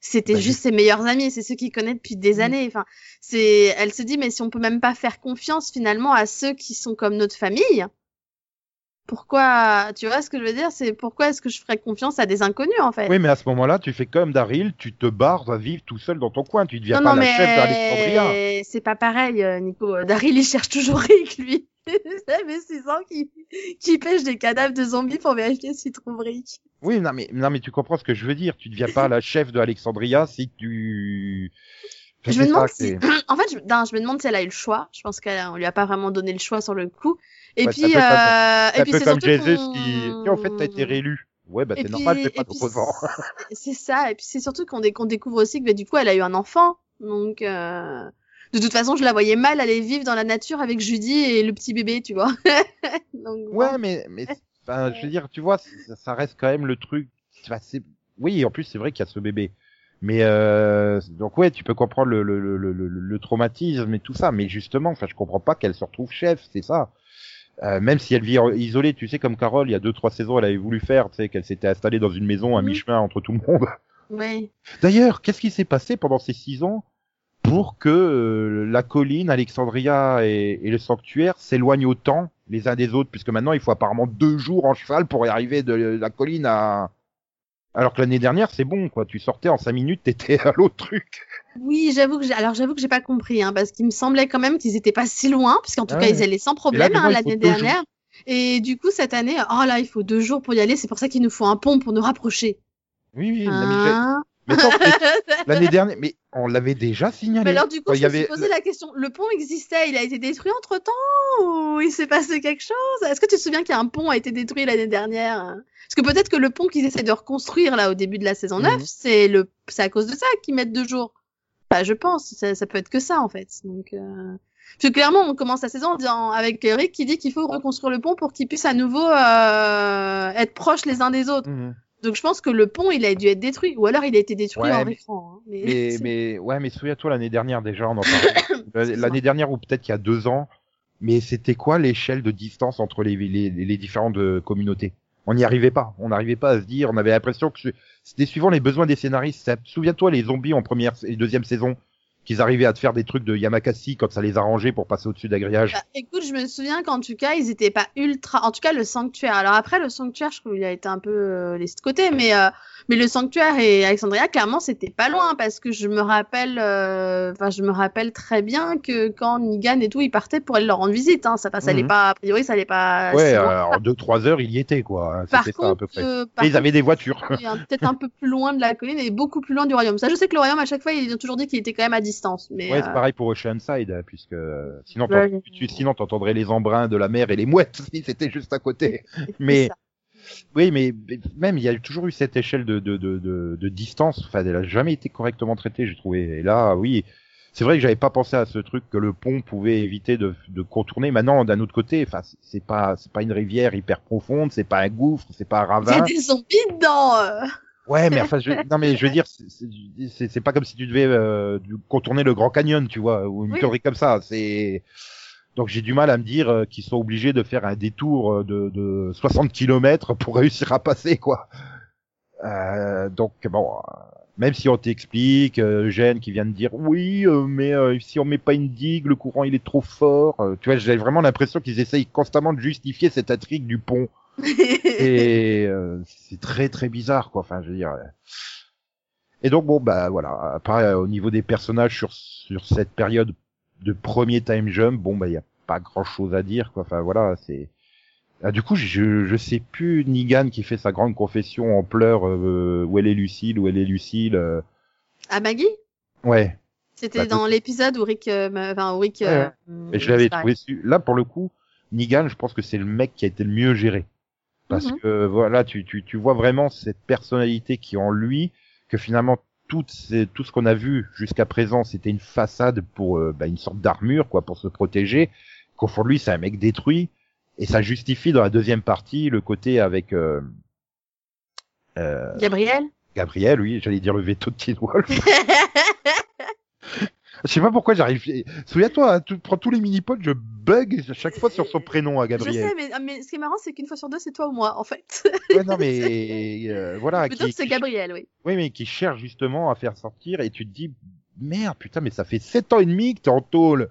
C'était Bah, juste ses meilleurs amis. C'est ceux qu'il connaît depuis des Mm. années. Enfin, c'est. Elle se dit, mais si on peut même pas faire confiance finalement à ceux qui sont comme notre famille. Pourquoi, tu vois ce que je veux dire, c'est pourquoi est-ce que je ferais confiance à des inconnus en fait? Oui, mais à ce moment-là, tu fais comme Daryl, tu te barres à vivre tout seul dans ton coin. Tu deviens Non, pas non, la mais chef d'Alexandria. c'est pas pareil, euh, Nico. Daryl, il cherche toujours <laughs> Rick, lui. <laughs> Ça fait six ans qu'il qu'il pêche des cadavres de zombies pour vérifier s'il trouve Rick. Oui, non mais, non, mais tu comprends ce que je veux dire. Tu deviens pas la <laughs> chef de Alexandria si tu. Je me demande si, <clears throat> en fait, je, non, je me demande si elle a eu le choix. Je pense qu'on lui a pas vraiment donné le choix sur le coup. Et puis, euh, et puis c'est comme qu'on- qui. Tiens, en fait, t'as été réélu. Ouais, bah c'est normal, c'est pas puis d'opposant. c'est- ça. Et puis c'est surtout qu'on dé- découvre aussi que bah, du coup, elle a eu un enfant. Donc, euh, de toute façon, je la voyais mal aller vivre dans la nature avec Judy et le petit bébé, tu vois. <laughs> Donc, bon. Ouais, mais, mais, enfin, je veux dire, tu vois, ça, ça reste quand même le truc. oui, en plus, c'est vrai qu'il y a ce bébé. Mais euh, donc ouais, tu peux comprendre le, le, le, le, traumatisme et tout ça, mais justement, enfin, je comprends pas qu'elle se retrouve chef, c'est ça. Euh, même si elle vit isolée, tu sais, comme Carole, il y a deux trois saisons, elle avait voulu faire, tu sais, qu'elle s'était installée dans une maison à Mhm. mi-chemin entre tout le monde. Oui. D'ailleurs, qu'est-ce qui s'est passé pendant ces six ans pour que euh, la colline, Alexandria et, et le sanctuaire s'éloignent autant les uns des autres, puisque maintenant il faut apparemment deux jours en cheval pour y arriver de la colline à... Alors que l'année dernière, c'est bon, quoi. Tu sortais en cinq minutes, t'étais à l'autre truc. Oui, j'avoue que j'ai, alors j'avoue que j'ai pas compris, hein, parce qu'il me semblait quand même qu'ils étaient pas si loin, puisqu'en tout Ah cas ils allaient sans problème, hein, l'année dernière. Et du coup, cette année, oh là, il faut deux jours pour y aller, c'est pour ça qu'il nous faut un pont pour nous rapprocher. Oui, oui. <laughs> l'année dernière, mais on l'avait déjà signalé. Mais alors du coup, je il y me suis avait- posé la question, le pont existait, il a été détruit entre-temps ou il s'est passé quelque chose? Est-ce que tu te souviens qu'un pont a été détruit l'année dernière? Parce que peut-être que le pont qu'ils essaient de reconstruire là au début de la saison 9, Mhm. c'est le c'est à cause de ça qu'ils mettent deux jours. Bah, je pense, ça, ça peut être que ça en fait. Donc euh... Parce que clairement, on commence la saison en disant, avec Eric qui dit qu'il faut reconstruire le pont pour qu'ils puissent à nouveau euh, être proches les uns des autres. Mhm. Donc je pense que le pont, il a dû être détruit, ou alors il a été détruit Ouais, en mais- écran. hein. Mais, Mais, <laughs> mais ouais, mais souviens-toi l'année dernière déjà, on en parlait. <laughs> l'année dernière ou peut-être il y a deux ans. Mais c'était quoi l'échelle de distance entre les, les, les différentes euh, communautés? On n'y arrivait pas. On n'arrivait pas à se dire. On avait l'impression que c'était suivant les besoins des scénaristes. Souviens-toi les zombies en première et deuxième saison qu'ils arrivaient à te faire des trucs de Yamakasi quand ça les arrangeait pour passer au-dessus d'agriage. Bah, écoute, je me souviens qu'en tout cas, ils étaient pas ultra. En tout cas, le sanctuaire. Alors après, le sanctuaire, je trouve qu'il a été un peu euh, laissé de côté, mais euh, mais le sanctuaire et Alexandria, clairement, c'était pas loin parce que je me rappelle, euh, enfin, je me rappelle très bien que quand Negan et tout, ils partaient pour aller leur rendre visite. Hein, ça, ça allait Mhm. pas. A priori, ça allait pas. ouais, euh, en deux trois heures il y était quoi. Par C'était ça à peu contre, près. par Et ils contre, avaient des voitures. hein, peut-être un peu plus loin de la colline et beaucoup plus loin du royaume. Ça, je sais que le royaume, à chaque fois, ils ont toujours dit qu'il était quand même à distance. Mais Ouais, euh, c'est pareil pour Oceanside, puisque euh, sinon, Ouais, sinon t'entendrais les embruns de la mer et les mouettes <laughs> si c'était juste à côté. Mais ça. oui, mais même il y a toujours eu cette échelle de de de, de, de distance. Enfin, elle a jamais été correctement traitée, j'ai trouvé. Et là, oui, c'est vrai que j'avais pas pensé à ce truc que le pont pouvait éviter de, de contourner. Maintenant, d'un autre côté, enfin, c'est pas c'est pas une rivière hyper profonde, c'est pas un gouffre, c'est pas un Il y a ravin. des zombies dedans. Ouais, mais enfin, je, non, mais je veux dire, c'est- pas comme si tu devais euh, contourner le Grand Canyon, tu vois, ou une Oui. connerie comme ça. C'est donc j'ai du mal à me dire euh, qu'ils sont obligés de faire un détour euh, de, de 60 km pour réussir à passer, quoi. Euh, donc bon, euh, même si on t'explique, euh, Eugène qui vient de dire oui, euh, mais euh, si on met pas une digue, le courant il est trop fort. euh, tu vois, j'ai vraiment l'impression qu'ils essayent constamment de justifier cette intrigue du pont. <laughs> Et euh, c'est très très bizarre quoi. Enfin, je veux dire. euh. Et donc bon bah voilà. Après euh, au niveau des personnages sur sur cette période de premier time jump, bon bah il y a pas grand chose à dire quoi. Enfin voilà, c'est. Ah, du coup, je je sais plus Nigan qui fait sa grande confession en pleurs euh, où elle est Lucille, où elle est Lucille. euh. À Maggie? Ouais. C'était Bah, dans l'épisode où Rick, euh, enfin où Rick. Ouais, euh, Et je l'avais trouvé su- là pour le coup, Nigan, je pense que c'est le mec qui a été le mieux géré. Parce Mhm. que voilà, tu, tu, tu vois vraiment cette personnalité qui est en lui, que finalement tout, ces- tout ce qu'on a vu jusqu'à présent, c'était une façade pour euh, bah, une sorte d'armure, quoi, pour se protéger. Qu'au fond de lui, c'est un mec détruit, et ça justifie dans la deuxième partie le côté avec euh, euh, Gabriel? Gabriel, oui, j'allais dire le veto de Teen Wolf. <laughs> Je sais pas pourquoi j'arrive. Souviens-toi, hein, tu prends tous les mini-pods, je bug à chaque fois sur son prénom à Je Gabriel. sais, mais, mais ce qui est marrant, c'est qu'une fois sur deux, c'est toi ou moi, en fait. Ouais, non, mais <laughs> euh, voilà. Plutôt qui- c'est Gabriel, oui. Oui, mais qui cherche justement à faire sortir et tu te dis merde, putain, mais ça fait sept ans et demi que t'es en tôle.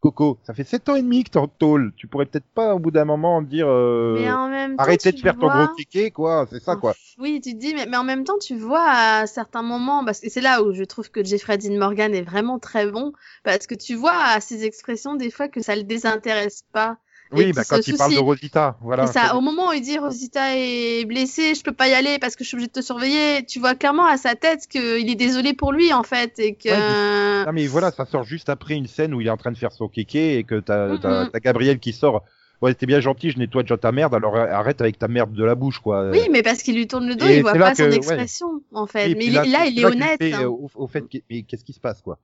Coco, ça fait sept ans et demi que t'es en tôle. Tu pourrais peut-être pas au bout d'un moment dire euh, mais en même temps, arrêtez de faire vois... ton gros kéké, quoi. C'est ça, quoi. <laughs> Oui, tu te dis, mais, mais en même temps, tu vois à certains moments, parce que c'est là où je trouve que Jeffrey Dean Morgan est vraiment très bon, parce que tu vois à ses expressions des fois que ça le désintéresse pas. Oui, bah quand il parle de. Rosita, voilà. Ça, au moment où il dit Rosita est blessée, je peux pas y aller parce que je suis obligée de te surveiller, tu vois clairement à sa tête qu'il est désolé pour lui en fait et que Ouais, Non mais voilà, ça sort juste après une scène où il est en train de faire son kéké et que t'as t'as t'as Gabriel qui sort. Ouais, t'es bien gentil, je nettoie déjà ta merde, alors arrête avec ta merde de la bouche, quoi. oui, mais parce qu'il lui tourne le dos, et il voit pas son que- ouais. expression en fait. Et mais là, il est là honnête. fait, hein. euh, au, au fait, qu'est- mais qu'est-ce qui se passe, quoi?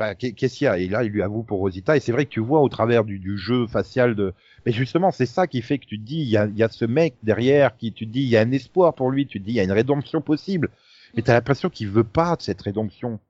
Enfin, qu'est-ce qu'il y a? Et là, il lui avoue pour Rosita, et c'est vrai que tu vois au travers du, du jeu facial de. Mais justement, c'est ça qui fait que tu te dis, il y a, y a ce mec derrière qui, tu te dis, il y a un espoir pour lui, tu te dis, il y a une rédemption possible. Mais t'as l'impression qu'il veut pas de cette rédemption.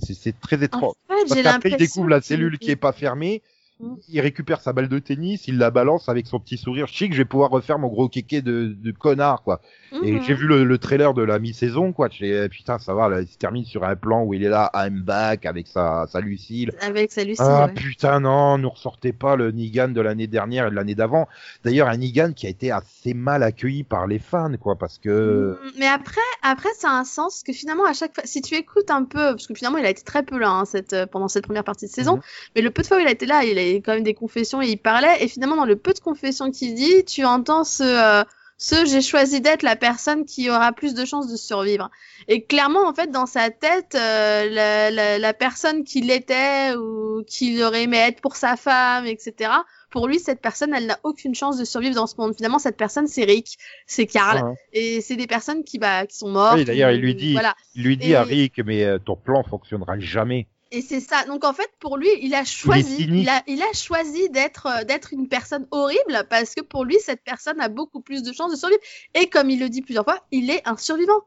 C'est très En étrange. fait, Parce qu'après, il découvre la cellule qui est pas fermée. Mm. il récupère sa balle de tennis, il la balance avec son petit sourire chic, je vais pouvoir refaire mon gros kéké de, de connard, quoi. Et Mhm. j'ai vu le, le trailer de la mi-saison, quoi. J'ai, eh, putain, ça va, là, il se termine sur un plan où il est là, I'm back, avec sa, sa Lucille. Avec sa Lucie, Ah ouais. putain non, nous ressortez pas le Negan de l'année dernière et de l'année d'avant. D'ailleurs un Negan qui a été assez mal accueilli par les fans quoi parce que Mm, Mais après, après, ça a un sens que finalement, à chaque fois, si tu écoutes un peu, parce que finalement, il a été très peu là, hein, cette, euh, pendant cette première partie de saison, Mhm. mais le peu de fois où il a été là, il a eu quand même des confessions et il parlait, et finalement, dans le peu de confessions qu'il dit, tu entends ce, euh, ce j'ai choisi d'être la personne qui aura plus de chances de survivre. Et clairement, en fait, dans sa tête, euh, la, la, la personne qu'il était ou qu'il aurait aimé être pour sa femme, etc., pour lui, cette personne, elle n'a aucune chance de survivre dans ce monde. Finalement, cette personne, c'est Rick, c'est Carl. Ouais. Et c'est des personnes qui, bah, qui sont mortes. Oui, d'ailleurs, il lui dit- Voilà. il lui dit Et- à Rick mais euh, ton plan fonctionnera jamais. Et c'est ça. Donc en fait, pour lui, il a choisi, il a, il a choisi d'être, euh, d'être une personne horrible parce que pour lui, cette personne a beaucoup plus de chances de survivre. Et comme il le dit plusieurs fois, il est un survivant,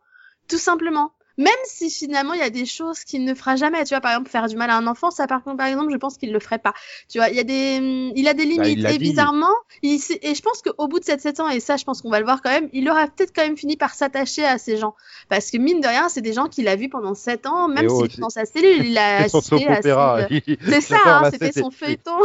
tout simplement. Même si finalement il y a des choses qu'il ne fera jamais, tu vois, par exemple faire du mal à un enfant, ça par contre, par exemple, je pense qu'il le ferait pas. Tu vois, il y a des, hum, il a des Bah, limites et bizarrement, il, et je pense qu'au bout de 7 7 ans, et ça, je pense qu'on va le voir quand même, il aura peut-être quand même fini par s'attacher à ces gens, parce que mine de rien, c'est des gens qu'il a vus pendant 7 ans, même oh, c'est- dans sa cellule, il a <laughs> assisté à C'est ça, hein, c'était son feuilleton.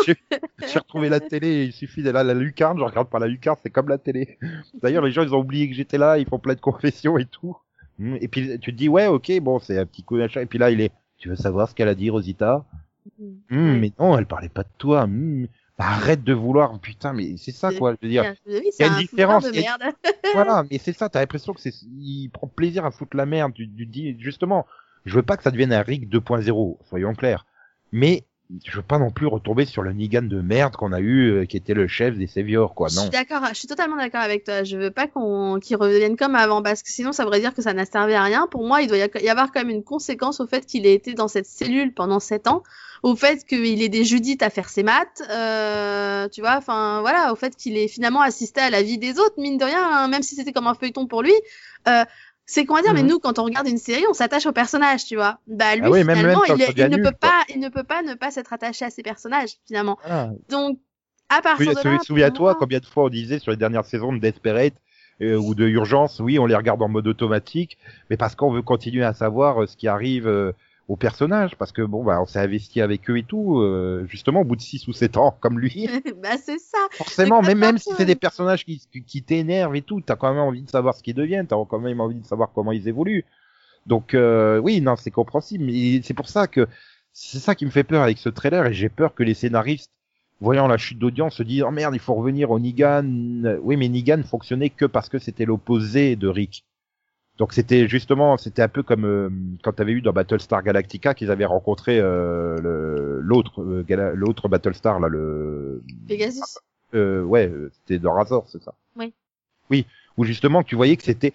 J'ai retrouvé la télé, il suffit d'aller à la lucarne, je regarde pas la lucarne, c'est comme la télé. D'ailleurs, les gens, ils ont oublié que j'étais là, ils font plein de confessions et tout. Mm, Et puis, tu te dis, ouais, ok, bon, c'est un petit coup d'achat. Et puis là, il est, tu veux savoir ce qu'elle a dit, Rosita? Hmm, Ouais. mais non, elle parlait pas de toi. Hmm, bah, arrête de vouloir, putain, mais c'est ça, quoi, je veux dire. Oui, il y c'est a une un différence, de merde. voilà, mais c'est ça, t'as l'impression que c'est, il prend plaisir à foutre la merde. Tu, tu dis, justement, je veux pas que ça devienne un Rick 2.0, soyons clairs. Mais, je veux pas non plus retomber sur le Negan de merde qu'on a eu, euh, qui était le chef des Saviors, quoi, Je non. suis d'accord, je suis totalement d'accord avec toi. Je veux pas qu'on qu'il revienne comme avant parce que sinon ça voudrait dire que ça n'a servi à rien. Pour moi, il doit y avoir quand même une conséquence au fait qu'il ait été dans cette cellule pendant sept ans, au fait qu'il ait des Judith à faire ses maths, euh, tu vois, enfin voilà, au fait qu'il ait finalement assisté à la vie des autres, mine de rien, hein, même si c'était comme un feuilleton pour lui. Euh, c'est qu'on va dire, mais Mhm. nous, quand on regarde une série, on s'attache au personnage, tu vois. Bah lui, Ah oui, même- finalement, même il, ne peut quoi. pas, il ne peut pas ne pas s'être attaché à ses personnages, finalement. Voilà. Donc, à partir Oui, de là, Souviens-toi moi- combien de fois on disait sur les dernières saisons de Desperate euh, ou de Urgence, oui, on les regarde en mode automatique, mais parce qu'on veut continuer à savoir euh, ce qui arrive euh, aux personnages, parce que bon, bah, on s'est investi avec eux et tout, euh, justement au bout de 6 ou 7 ans, comme lui. <laughs> bah c'est ça. Forcément, C'est même, si c'est des personnages qui, qui, t'énervent et tout, t'as quand même envie de savoir ce qu'ils deviennent, t'as quand même envie de savoir comment ils évoluent. Donc euh, oui, non, c'est compréhensible, mais c'est pour ça que c'est ça qui me fait peur avec ce trailer et j'ai peur que les scénaristes, voyant la chute d'audience, se disent oh merde, il faut revenir au Negan. Oui, mais Negan fonctionnait que parce que c'était l'opposé de Rick. Donc c'était justement, c'était un peu comme euh, quand t'avais eu dans Battlestar Galactica qu'ils avaient rencontré euh, l'autre euh, l'autre Battlestar là le Pegasus. euh, ouais, c'était dans Razor, c'est ça. Oui. Oui, où justement tu voyais que c'était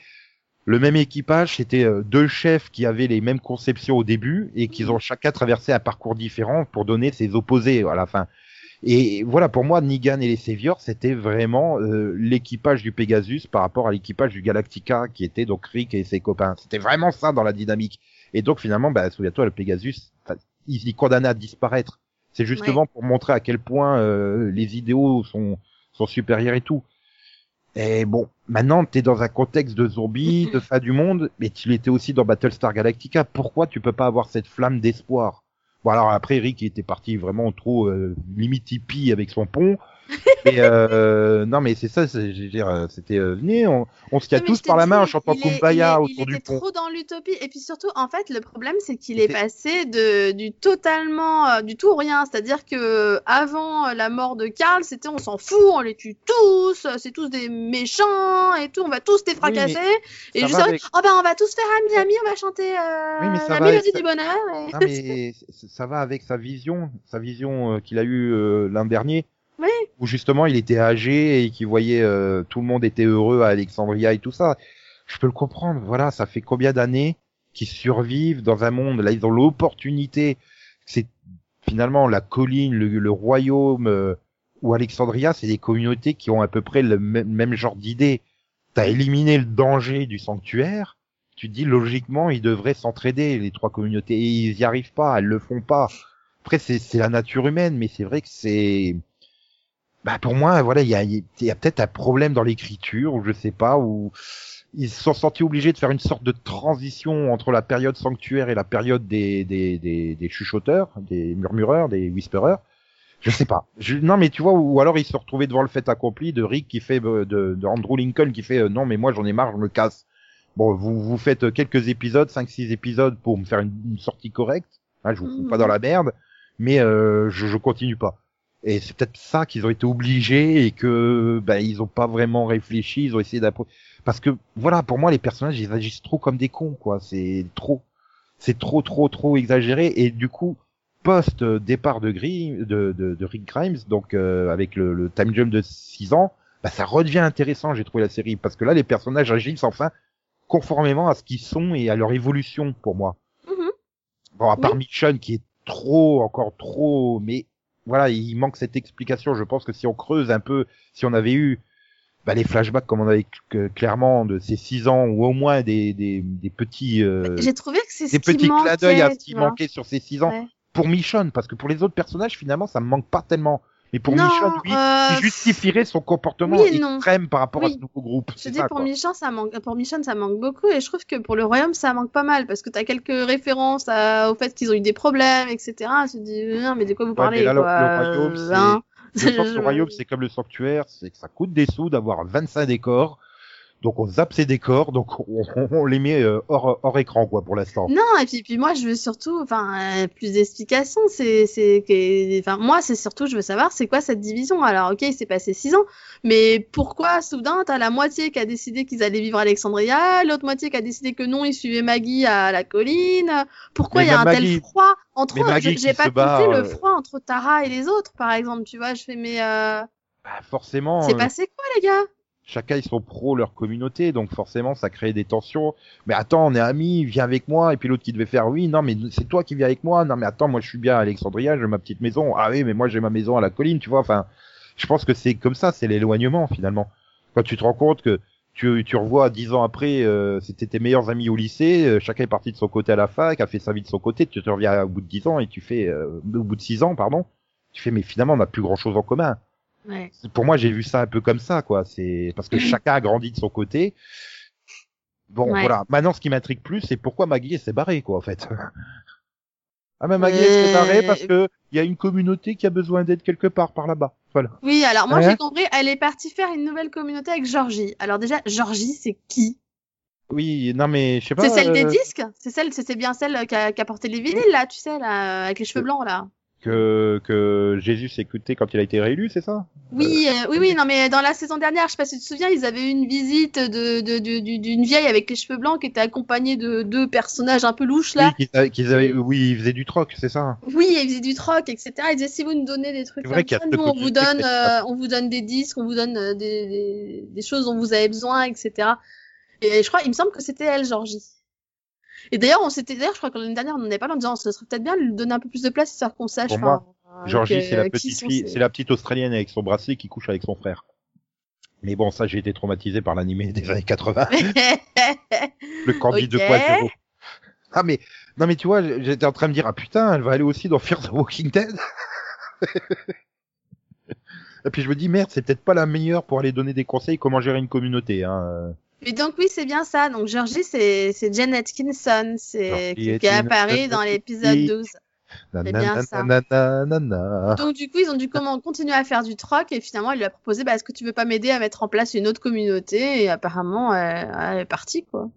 le même équipage, c'était deux chefs qui avaient les mêmes conceptions au début et qu'ils ont chacun traversé un parcours différent pour donner ses opposés à la fin. Et voilà, pour moi, Negan et les Saviors, c'était vraiment euh, l'équipage du Pegasus par rapport à l'équipage du Galactica qui était donc Rick et ses copains. C'était vraiment ça dans la dynamique. Et donc finalement, bah, souviens-toi, le Pegasus, il est condamné à disparaître. C'est justement pour montrer à quel point euh, les idéaux sont, sont supérieurs et tout. Et bon, maintenant, t'es dans un contexte de zombies, de <laughs> fin du monde, mais tu l'étais aussi dans Battlestar Galactica. Pourquoi tu peux pas avoir cette flamme d'espoir? Bon, alors après, Rick était parti vraiment trop euh, limite hippie avec son pont. <laughs> Mais euh, non, mais c'est ça, euh, c'était euh, venez, on, on se mais tous par la main en chantant il Kumbaya il est- autour il du était pont. trop dans l'utopie. Et puis surtout, en fait, le problème, c'est qu'il est passé de, du totalement, euh, du tout au rien. C'est-à-dire que avant euh, la mort de Karl, c'était on s'en fout, on les tue tous, c'est tous des méchants et tout, on va tous les fracasser. et juste avec- oh ben on va tous faire ami, ami, on va chanter euh, Oui, mais ça la va mélodie du bonheur. et- Non, <laughs> mais ça va avec sa vision, sa vision qu'il a eue l'an dernier. Oui. Justement il était âgé et qu'il voyait euh, tout le monde était heureux à Alexandria et tout ça. Je peux le comprendre. Voilà, ça fait combien d'années qu'ils survivent dans un monde. Là, ils ont l'opportunité. C'est finalement la colline, le, le royaume euh, ou Alexandria, c'est des communautés qui ont à peu près le même, genre d'idées. T'as éliminé le danger du sanctuaire tu dis logiquement ils devraient s'entraider les trois communautés et ils y arrivent pas, elles le font pas. après c'est la nature humaine, mais c'est vrai que c'est bah pour moi voilà il y a y a peut-être un problème dans l'écriture ou je sais pas ou ils se sont sentis obligés de faire une sorte de transition entre la période sanctuaire et la période des des des, chuchoteurs, des murmureurs, des whisperers. Je sais pas. Je, non mais tu vois ou alors ils se retrouvaient devant le fait accompli de Rick qui fait de, de Andrew Lincoln qui fait euh, non mais moi j'en ai marre, je me casse. Bon, vous vous faites quelques épisodes, 5 6 épisodes pour me faire une, une sortie correcte. Hein, je vous fous pas dans la merde, mais euh, je, je continue pas. Et c'est peut-être ça qu'ils ont été obligés et que ben ils ont pas vraiment réfléchi, ils ont essayé d'apprendre. Parce que voilà, pour moi les personnages ils agissent trop comme des cons quoi, c'est trop, c'est trop trop trop exagéré et du coup post départ de, Grim, de, de, de Rick Grimes, donc euh, avec le, le, time jump de 6 ans, bah, ça redevient intéressant j'ai trouvé la série parce que là les personnages agissent enfin conformément à ce qu'ils sont et à leur évolution pour moi. Mhm. Bon à part Mission qui est trop encore trop mais voilà, il manque cette explication. Je pense que si on creuse un peu, si on avait eu bah, les flashbacks comme on avait clairement de ces six ans ou au moins des, des, des petits euh, J'ai trouvé que c'est des ce petits clins d'œil à ce qui manquait sur ces six ans Ouais. pour Michonne parce que pour les autres personnages finalement ça me manque pas tellement mais pour Non, Michonne lui euh, il justifierait son comportement oui non. extrême par rapport à Oui. ce nouveau groupe Je dis ça pour quoi. Michon, ça manque, pour Michonne, ça manque beaucoup, et je trouve que pour le royaume, ça manque pas mal, parce que t'as quelques références à- au fait qu'ils ont eu des problèmes, etc. Tu te dis, non, mais de quoi vous Ouais, parlez, là, quoi, le royaume, c'est- <laughs> hein. Royaume, c'est comme le sanctuaire, c'est que ça coûte des sous d'avoir 25 décors. Donc on zappe ces décors, donc <laughs> on, les met euh, hors, hors écran quoi pour l'instant. Non, et puis, puis moi, je veux surtout, enfin, euh, plus d'explications. C'est, c'est, enfin, moi, c'est surtout, je veux savoir, c'est quoi cette division? Alors, ok, il s'est passé six ans, mais pourquoi soudain t'as la moitié qui a décidé qu'ils allaient vivre à Alexandria, l'autre moitié qui a décidé que non, ils suivaient Maggie à la colline? Pourquoi il y a un tel froid entre J'ai pas compté euh, le froid entre Tara et les autres, par exemple. Tu vois, je fais, mais euh, Bah, forcément, c'est euh, passé quoi, les gars? Chacun ils sont pro leur communauté, donc forcément ça crée des tensions. Mais attends, on est amis, viens avec moi. Et puis l'autre qui devait faire oui, non mais c'est toi qui viens avec moi. Non mais attends, moi je suis bien à Alexandria, j'ai ma petite maison. Ah oui, mais moi j'ai ma maison à la colline, tu vois. Enfin, je pense que c'est comme ça, c'est l'éloignement finalement. Quand tu te rends compte que tu, tu revois dix ans après, euh, c'était tes meilleurs amis au lycée, euh, chacun est parti de son côté à la fac, a fait sa vie de son côté, tu te reviens au bout de dix ans et tu fais, euh, au bout de six ans, pardon, tu fais mais finalement on n'a plus grand chose en commun Ouais. pour moi, j'ai vu ça un peu comme ça, quoi. C'est parce que chacun a grandi de son côté. Bon, Ouais. voilà. Maintenant, ce qui m'intrigue plus, c'est pourquoi Maggie s'est barrée, quoi, en fait. <laughs> ah, mais Maggie s'est barrée Euh, parce que il y a une communauté qui a besoin d'aide quelque part par là-bas. Voilà. Oui, alors moi Ouais. j'ai compris, elle est partie faire une nouvelle communauté avec Georgie. Alors déjà, Georgie, c'est qui? Oui, non, mais je sais pas. C'est celle des euh, disques? C'est celle, c'est c'est bien celle qui a, qui a porté les vinyles là, tu sais, là, avec les cheveux blancs là. Que que Jésus s'est écouté quand il a été réélu, c'est ça? Oui, euh, oui, oui, non, mais dans la saison dernière, je sais pas si tu te souviens, ils avaient eu une visite de de- de- du- d'une vieille avec les cheveux blancs qui était accompagnée de deux personnages un peu louches là. Oui, qu'ils avaient, qu'ils avaient- oui, ils faisaient du troc, c'est ça? Oui, ils faisaient du troc, etc. Ils disaient si vous nous donnez des trucs comme ça, nous on vous donne, euh, on vous donne des disques, on vous donne euh, des, des, des choses dont vous avez besoin, etc. Et je crois, il me semble que c'était elle, Georgie. Et d'ailleurs, on s'était, d'ailleurs, je crois que l'année dernière, on en avait parlé en disant, ce serait peut-être bien de lui donner un peu plus de place, histoire qu'on sache. Pour enfin, Georgie, c'est la petite fille, ces- c'est la petite australienne avec son bracelet qui couche avec son frère. Mais bon, ça, j'ai été traumatisé par l'animé des années 80. <laughs> le Candy Ok. 2.0. Ah mais non mais tu vois, j'étais en train de me dire ah putain, elle va aller aussi dans Fear the Walking Dead. <laughs> Et puis je me dis merde, c'est peut-être pas la meilleure pour aller donner des conseils comment gérer une communauté. Hein. Mais donc oui, c'est bien ça. Donc Georgie, c'est c'est Jen Atkinson, c'est qui, qui apparaît dans l'épisode 12. C'est bien ça. Donc du coup, ils ont dû comment continuer à faire du troc et finalement, il lui a proposé, bah, est-ce que tu veux pas m'aider à mettre en place une autre elle Et apparemment, elle, elle est partie quoi.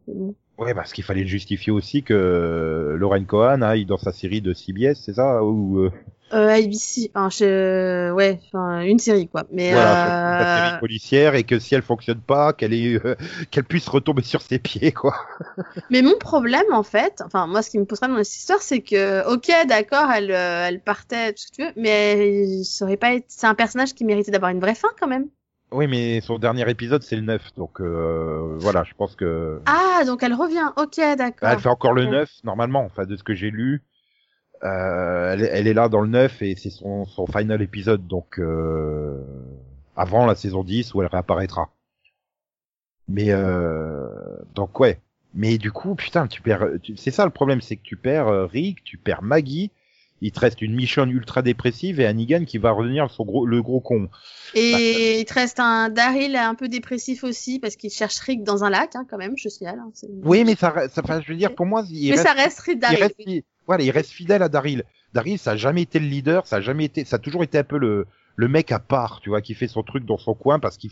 Ouais, parce qu'il fallait justifier aussi que Lauren Cohan aille dans sa série de CBS, c'est ça? Ou euh, Euh, ABC, enfin, je... ouais, enfin, une série quoi. Mais voilà, la euh, série policière et que si elle fonctionne pas, qu'elle est euh, <laughs> qu'elle puisse retomber sur ses pieds quoi. <laughs> mais mon problème en fait, enfin moi, ce qui me pose problème dans cette histoire, c'est que, ok, d'accord, elle, euh, elle partait, tout ce que tu veux, mais ça aurait pas été... c'est un personnage qui méritait d'avoir une vraie fin quand même. Oui, mais son dernier épisode, c'est le 9. Donc euh, voilà, je pense que... Ah, donc elle revient. Ok, d'accord. Bah, elle fait encore le ok. 9, normalement, enfin, de ce que j'ai lu. Euh, elle, est- elle est là dans le 9 et c'est son, son final épisode, donc euh, avant la saison 10 où elle réapparaîtra. Mais euh, donc ouais. Mais du coup, putain, tu perds. tu- C'est ça le problème, c'est que tu perds euh, Rick, tu perds Maggie. il te reste une Michonne ultra dépressive et un Negan qui va revenir son gros, le gros con. Et bah, il te reste un Daryl un peu dépressif aussi parce qu'il cherche Rick dans un lac, hein, quand même, je suis là. Hein, oui, mais ça, ça, je veux dire, pour moi, il mais reste, ça reste Daryl. Il reste, voilà, il reste fidèle à Daryl. Daryl, ça a jamais été le leader, ça a jamais été, ça a toujours été un peu le, le mec à part, tu vois, qui fait son truc dans son coin parce qu'il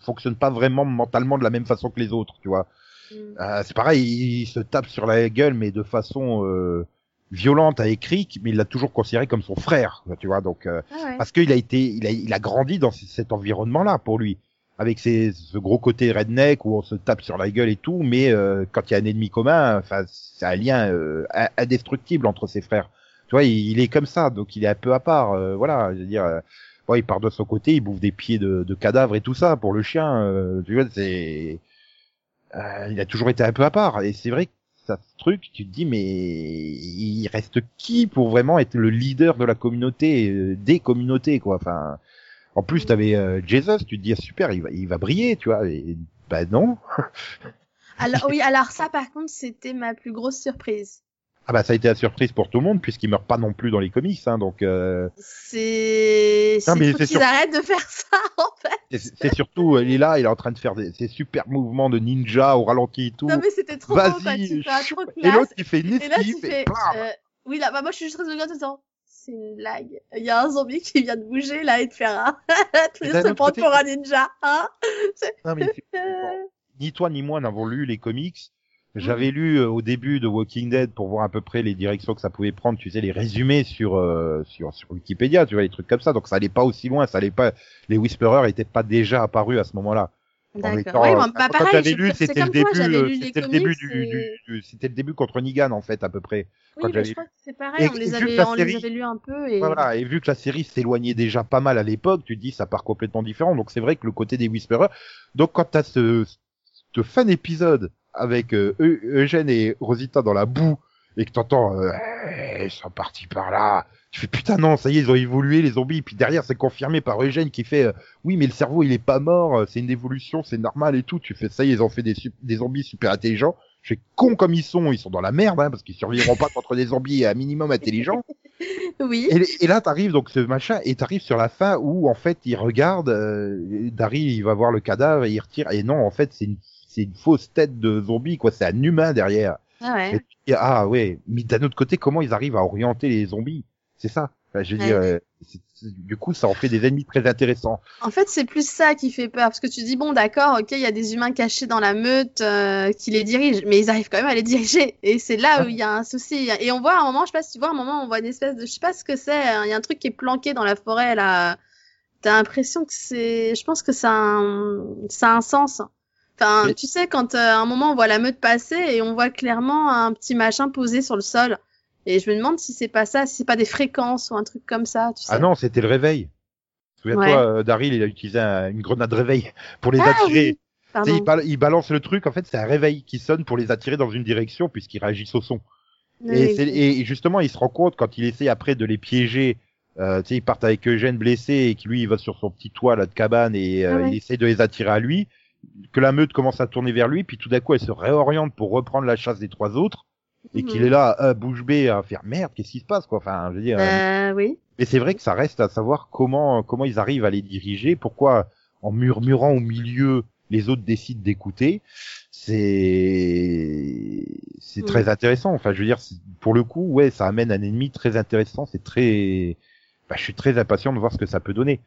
fonctionne pas vraiment mentalement de la même façon que les autres, tu vois. Mm. Euh, c'est pareil, il, se tape sur la gueule, mais de façon euh, violente à écrit, mais il l'a toujours considéré comme son frère, tu vois. Donc euh, ah parce qu'il a été, il a, il a grandi dans cet environnement-là pour lui, avec ses, ce gros côté redneck où on se tape sur la gueule et tout, mais euh, quand il y a un ennemi commun, enfin, c'est un lien euh, indestructible entre ses frères. Tu vois, il, est comme ça, donc il est un peu à part. voilà, je veux dire bon, il part de son côté, il bouffe des pieds de, de cadavres et tout ça pour le chien. Euh, tu vois, c'est, euh, il a toujours été un peu à part. Et c'est vrai que ça ce truc, tu te dis mais il reste qui pour vraiment être le leader de la communauté, euh, des communautés quoi. Enfin, en plus t'avais euh, Jesus, tu te dis ah, super, il va, il va briller, tu vois. Et, bah non. <laughs> alors oui, alors ça par contre c'était ma plus grosse surprise. Ah bah ça a été la surprise pour tout le monde puisqu'il meurt pas non plus dans les comics, hein, donc. Euh... C'est. Non mais c'est sur... arrêtent de faire <laughs> ça en fait. C'est surtout il est là, il est en train de faire des, ces super mouvements de ninja au ralenti et tout. Non mais c'était trop beau quoi, tu fais Et l'autre il fait une esquive et, et euh... Oui là, bah moi je suis juste très de temps. C'est une blague. Il y a un zombie qui vient de bouger là et de faire <laughs> un. tu se prendre pour un ninja, hein Non mais <laughs> ni toi ni moi n'avons lu les comics j'avais lu euh, au début de Walking Dead pour voir à peu près les directions que ça pouvait prendre, tu sais, les résumés sur euh, sur sur Wikipédia, tu vois, les trucs comme ça. Donc ça allait pas aussi loin, ça allait pas. Les Whisperers étaient pas déjà apparus à ce moment-là. D'accord. Oui, bah, quand lu, c'était le début, euh, c'était le début du, c'était le début contre Negan en fait à peu près. Oui, mais je crois que c'est pareil, on, les avait, on les avait lus un peu et. Voilà, et vu que la série s'éloignait déjà pas mal à l'époque, tu te dis ça part complètement différent. Donc c'est vrai que le côté des Whisperers. Donc quand t'as ce, ce fan épisode avec euh, Eugène et Rosita dans la boue et que t'entends euh, ils sont partis par là tu fais putain non ça y est ils ont évolué les zombies puis derrière c'est confirmé par Eugène qui fait euh, oui mais le cerveau il est pas mort euh, c'est une évolution c'est normal et tout tu fais ça y est ils ont fait des, des zombies super intelligents je fais con comme ils sont ils sont dans la merde hein, parce qu'ils survivront pas <laughs> contre des zombies à minimum intelligents <laughs> oui et, et là t'arrives donc ce machin et t'arrives sur la fin où en fait il regarde euh, Dari il va voir le cadavre et il retire et non en fait c'est une c'est une fausse tête de zombie, quoi. C'est un humain derrière. Ah ouais. ah ouais. Mais d'un autre côté, comment ils arrivent à orienter les zombies? C'est ça. je veux dire, euh, du coup, ça en fait des ennemis très intéressants. En fait, c'est plus ça qui fait peur, parce que tu dis bon, d'accord, ok, il y a des humains cachés dans la meute euh, qui les dirigent, mais ils arrivent quand même à les diriger, et c'est là où il y a un souci. Et on voit à un moment, je sais pas si tu vois, à un moment, on voit une espèce de, je sais pas ce que c'est, hein, il y a un truc qui est planqué dans la forêt là. T'as l'impression que c'est, je pense que ça a un, ça a un sens. Enfin, tu sais, quand euh, à un moment on voit la meute passer et on voit clairement un petit machin posé sur le sol. Et je me demande si c'est pas ça, si c'est pas des fréquences ou un truc comme ça. Tu ah sais. Ah non, c'était le réveil. Souviens-toi, euh, Daryl, il a utilisé une grenade réveil <laughs> pour les ah attirer. Il, balance le truc, en fait, c'est un réveil qui sonne pour les attirer dans une direction puisqu'ils réagissent au son. et, et, justement, il se rend compte quand il essaie après de les piéger. Euh, tu sais, ils partent avec Eugène blessé et qui lui, il va sur son petit toit là de cabane et euh, ah il essaie de les attirer à lui que la meute commence à tourner vers lui, puis tout d'un coup elle se réoriente pour reprendre la chasse des trois autres, et qu'il mhm. est là, euh, bouche bée, à faire merde, qu'est-ce qui se passe, quoi? Enfin, je veux dire. Euh, oui. Mais c'est vrai que ça reste à savoir comment comment ils arrivent à les diriger, pourquoi en murmurant au milieu les autres décident d'écouter. C'est c'est très intéressant. Enfin, je veux dire, pour le coup, ouais, ça amène un ennemi très intéressant. C'est très, bah, je suis très impatient de voir ce que ça peut donner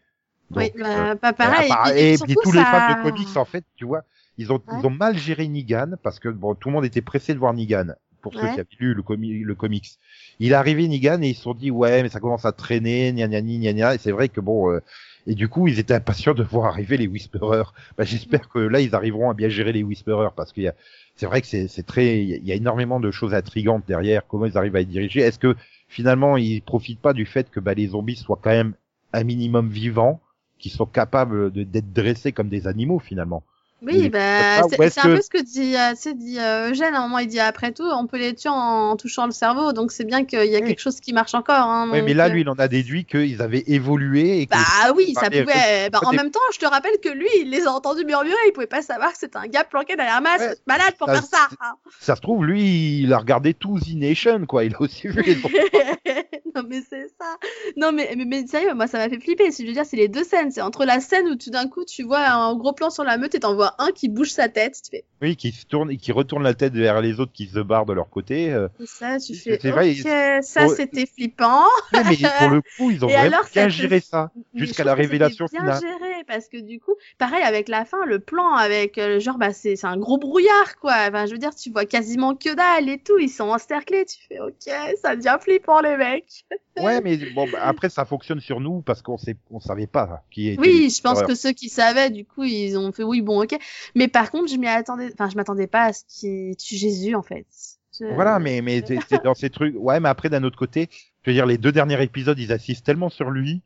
oui, bah, euh, pas pareil. et, puis, tous les fans de comics, en fait, tu vois, ils ont, ils ont mal géré Negan parce que bon, tout le monde était pressé de voir Negan pour ceux qui avaient lu le, le comics. Il est arrivé Negan et ils se sont dit ouais, mais ça commence à traîner, gna gna gna gna. Et c'est vrai que bon, euh, et du coup, ils étaient impatients de voir arriver les Whisperers. Bah, j'espère que là, ils arriveront à bien gérer les Whisperers parce qu'il y a, c'est vrai que c'est, c'est très, il y a énormément de choses intrigantes derrière. Comment ils arrivent à les diriger Est-ce que finalement, ils profitent pas du fait que bah, les zombies soient quand même un minimum vivants qui sont capables d'être dressés comme des animaux finalement? Oui, bah, c'est un peu ce que dit, euh, dit euh, Eugène. À un moment, il dit après tout, on peut les tuer en, touchant le cerveau. Donc, c'est bien qu'il y a quelque chose qui marche encore. Hein, oui, mais là, lui, il en a déduit qu'ils avaient évolué. Et bah oui, ça pouvait. Bah, en même temps, je te rappelle que lui, il les a entendus murmurer. Il pouvait pas savoir que c'était un gars planqué derrière un masque malade pour faire ça. Hein. Ça se trouve, lui, il a regardé tout The Nation, quoi. Il a aussi vu les. <laughs> non mais c'est ça. Non mais, mais, mais sérieux, moi ça m'a fait flipper. Je veux dire, c'est les deux scènes. C'est entre la scène où tout d'un coup tu vois un gros plan sur la meute et t'en vois un qui bouge sa tête. Tu fais. Oui, qui se tourne et qui retourne la tête vers les autres qui se barrent de leur côté. euh. C'est ça, tu fais. vrai, ça c'était flippant. Ouais, mais pour le coup, ils <laughs> ont vraiment bien géré ça jusqu'à la révélation bien finale. géré parce que du coup, pareil avec la fin, le plan avec euh, genre bah c'est c'est un gros brouillard quoi. Enfin, je veux dire, tu vois quasiment que dalle et tout, ils sont encerclés. Tu fais ok, ça devient flippant les mecs. Ouais, <laughs> mais bon, bah, après ça fonctionne sur nous parce qu'on sait, on savait pas qui était. Oui, je pense que ceux qui savaient, du coup, ils ont fait oui, bon, ok. Mais par contre, je m'y attendais, enfin, je m'attendais pas à ce qui tue Jésus, en fait. Je- Voilà, mais mais t'es dans ces trucs. Ouais, mais après d'un autre côté, je veux dire, les deux derniers épisodes, ils assistent tellement sur lui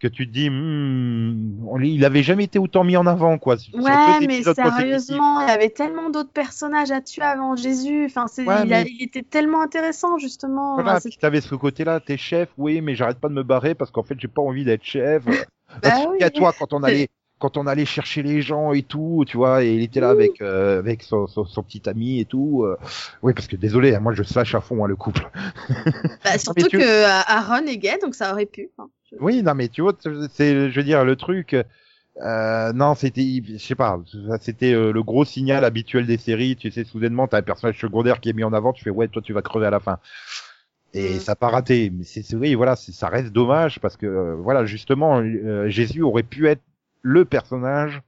que tu te dis, hmm, on- il avait jamais été autant mis en avant, quoi. Ouais, mais sérieusement, il y avait tellement d'autres personnages à tuer avant Jésus. Enfin, c'est, Ouais, il, a- mais- il était tellement intéressant, justement. Voilà, Enfin, t'avais ce côté-là, t'es chef, oui, mais j'arrête pas de me barrer parce qu'en fait, j'ai pas envie d'être chef. <laughs> Bah <laughs> oui. à toi quand on allait quand on allait chercher les gens et tout, tu vois, et il était là avec euh, avec son, son, son petit ami et tout. euh. Oui, parce que désolé, hein, moi je slash à fond hein, le couple. <laughs> bah, surtout tu- que euh, Aaron est gay, donc ça aurait pu. hein. Je- Oui, non, mais tu vois, c'est, je veux dire, le truc. Euh, non, c'était, je sais pas, c'était euh, le gros signal habituel des séries. Tu sais, soudainement, t'as un personnage secondaire qui est mis en avant. Tu fais, ouais, toi, tu vas crever à la fin. Et Mm. ça n'a pas raté. Mais c'est, c'est- oui, voilà, c'est- ça reste dommage parce que, euh, voilà, justement, euh, Jésus aurait pu être le personnage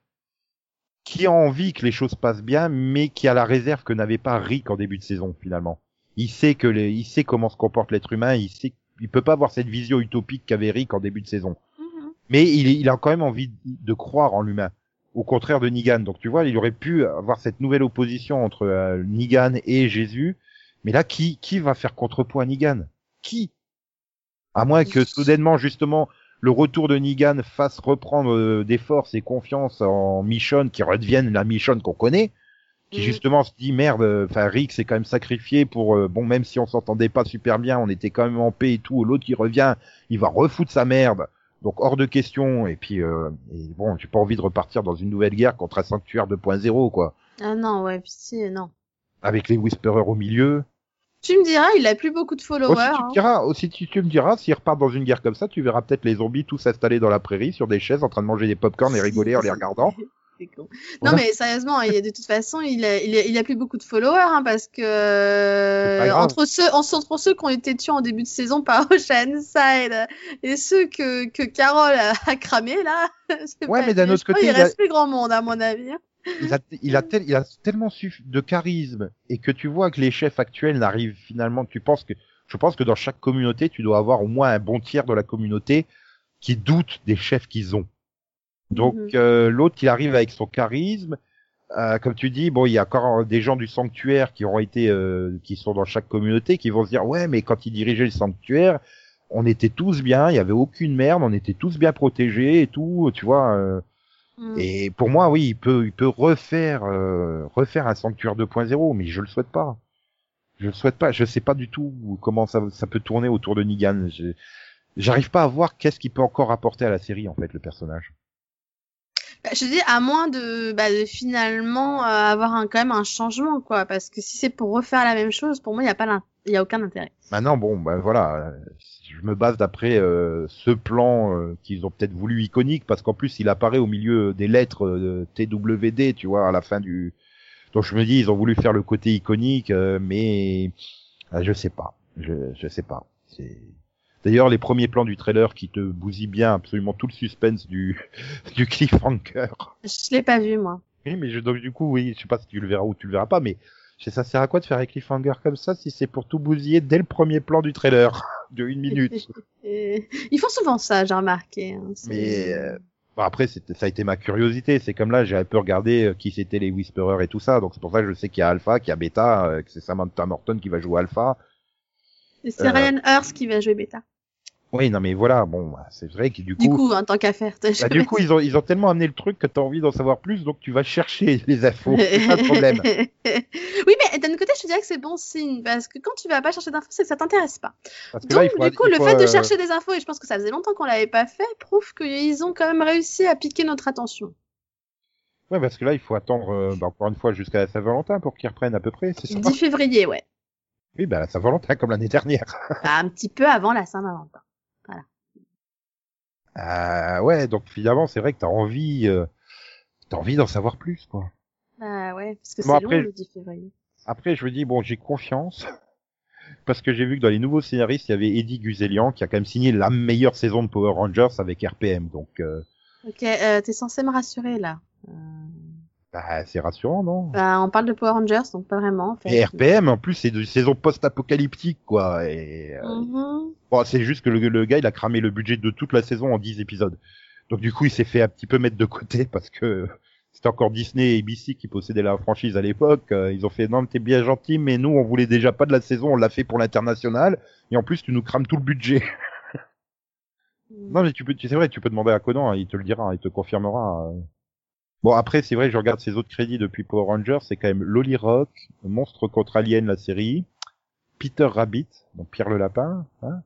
qui a envie que les choses passent bien, mais qui a la réserve que n'avait pas Rick en début de saison, finalement. Il sait que les, il sait comment se comporte l'être humain. Il sait, il peut pas avoir cette vision utopique qu'avait Rick en début de saison Mhm. mais il, il a quand même envie de croire en l'humain. Au contraire de Negan. Donc tu vois, il aurait pu avoir cette nouvelle opposition entre euh, Negan et Jésus. Mais là, qui, qui va faire contrepoids à Negan? Qui? À moins que soudainement, justement, le retour de Negan fasse reprendre euh, des forces et confiance en Michonne, qui redevienne la Michonne qu'on connaît, qui Mhm. justement se dit merde, euh, enfin Rick s'est quand même sacrifié pour euh, bon même si on s'entendait pas super bien, on était quand même en paix et tout. L'autre qui revient, il va refoutre sa merde. Donc hors de question. Et puis euh, et bon, j'ai pas envie de repartir dans une nouvelle guerre contre un sanctuaire 2.0 quoi, Ah non, ouais, pitié, non. avec les Whisperers au milieu. Tu me diras, il a plus beaucoup de followers. Aussi tu hein. me diras, aussi tu, tu me diras, s'ils repartent dans une guerre comme ça, tu verras peut-être les zombies tous installés dans la prairie sur des chaises en train de manger des popcorn et rigoler en les <laughs> regardant. C'est con. Voilà. Non mais sérieusement, il y a de toute façon, il a, il a, il a plus beaucoup de followers hein, parce que entre ceux, entre ceux qui ont été tués en début de saison par <laughs> Oceanside et ceux que que Carole a, a cramé là. <laughs> Ouais, pas- mais d'un autre crois côté, il a- reste plus grand monde à mon avis. Il a, il a, tel- il a tellement su de charisme et que tu vois que les chefs actuels n'arrivent finalement, tu penses que, je pense que dans chaque communauté, tu dois avoir au moins un bon tiers de la communauté qui doute des chefs qu'ils ont. Donc Mhm. euh, l'autre, il arrive avec son charisme. Euh, comme tu dis, bon, il y a encore des gens du sanctuaire qui ont été, euh, qui sont dans chaque communauté, qui vont se dire, ouais, mais quand il dirigeait le sanctuaire, on était tous bien, il y avait aucune merde, on était tous bien protégés et tout, tu vois. Mm. et pour moi, oui, il peut, il peut refaire, euh, refaire un sanctuaire 2.0, mais je le souhaite pas. Je le souhaite pas. Je sais pas du tout comment ça, ça peut tourner autour de Negan. J'arrive pas à voir qu'est-ce qu'il peut encore apporter à la série en fait, le personnage. Bah, je dis à moins de, bah, de finalement euh, avoir un, quand même un changement quoi, parce que si c'est pour refaire la même chose, pour moi il y a pas il y a aucun intérêt. Maintenant, bon, ben voilà, je me base d'après euh, ce plan euh, qu'ils ont peut-être voulu iconique, parce qu'en plus il apparaît au milieu des lettres euh, TWD, tu vois, à la fin du. Donc je me dis, ils ont voulu faire le côté iconique, euh, mais euh, je sais pas, je je sais pas. C'est D'ailleurs, les premiers plans du trailer qui te bousillent bien absolument tout le suspense du <laughs> du cliffhanger. Je l'ai pas vu moi. Oui, mais je, donc du coup, oui, je sais pas si tu le verras ou tu le verras pas, mais ça sert à quoi de faire un cliffhanger comme ça si c'est pour tout bousiller dès le premier plan du trailer de une minute? <laughs> Ils font souvent ça, j'ai remarqué. hein, Mais euh, bon, après, ça a été ma curiosité. C'est comme là, j'ai un peu regardé euh, qui c'était les Whisperers et tout ça, donc c'est pour ça que je sais qu'il y a Alpha, qu'il y a Beta, euh, que c'est Samantha Morton qui va jouer Alpha. Et c'est euh, Ryan Hurst qui va jouer Beta. Oui, non mais voilà, bon, bah, c'est vrai que du Du coup, coup, en tant qu'affaire. t'as bah, du coup, ils ont ils ont tellement amené le truc que t'as envie d'en savoir plus, donc tu vas chercher <laughs> les infos. C'est ça le problème. <laughs> oui, mais d'un côté, je te dirais que c'est bon signe, parce que quand tu vas pas chercher d'infos, c'est que ça t'intéresse pas. Parce que Donc, là, il faut, du coup, le faut, fait de chercher des infos, et je pense que ça faisait longtemps qu'on l'avait pas fait, prouve qu'ils ont quand même réussi à piquer notre attention. Ouais, parce que là, il faut attendre, euh, bah, encore une fois, jusqu'à la Saint-Valentin pour qu'ils reprennent à peu près, c'est ça? 10 février, ouais. Oui, bah la Saint-Valentin comme l'année dernière. <laughs> Bah, un petit peu avant la Saint-Valentin. Ah ouais, donc finalement c'est vrai que t'as envie, euh, t'as envie d'en savoir plus quoi. Bah ouais, parce que Bon, c'est après, long le 10 février. Après je me dis bon j'ai confiance <laughs> parce que j'ai vu que dans les nouveaux scénaristes il y avait Eddie Guzelian qui a quand même signé la meilleure saison de Power Rangers avec RPM donc euh, Ok, euh, t'es censé me rassurer là. Euh, bah, c'est rassurant non? Bah, on parle de Power Rangers, donc pas vraiment en fait. Et RPM en plus c'est de saison post-apocalyptique quoi et euh, Mhm. bon c'est juste que le, le gars il a cramé le budget de toute la saison en 10 épisodes donc du coup il s'est fait un petit peu mettre de côté <laughs> parce que c'était encore Disney et ABC qui possédaient la franchise à l'époque. Euh, ils ont fait non, mais t'es bien gentil, mais nous on voulait déjà pas de la saison, on l'a fait pour l'international. Et en plus tu nous crames tout le budget. <laughs> non mais tu peux, tu- c'est vrai, tu peux demander à Conan, hein, il te le dira, il te confirmera. Bon après c'est vrai, je regarde ses autres crédits depuis Power Rangers, c'est quand même Lolly Rock, Monstre contre Alien la série, Peter Rabbit, donc Pierre le lapin, hein,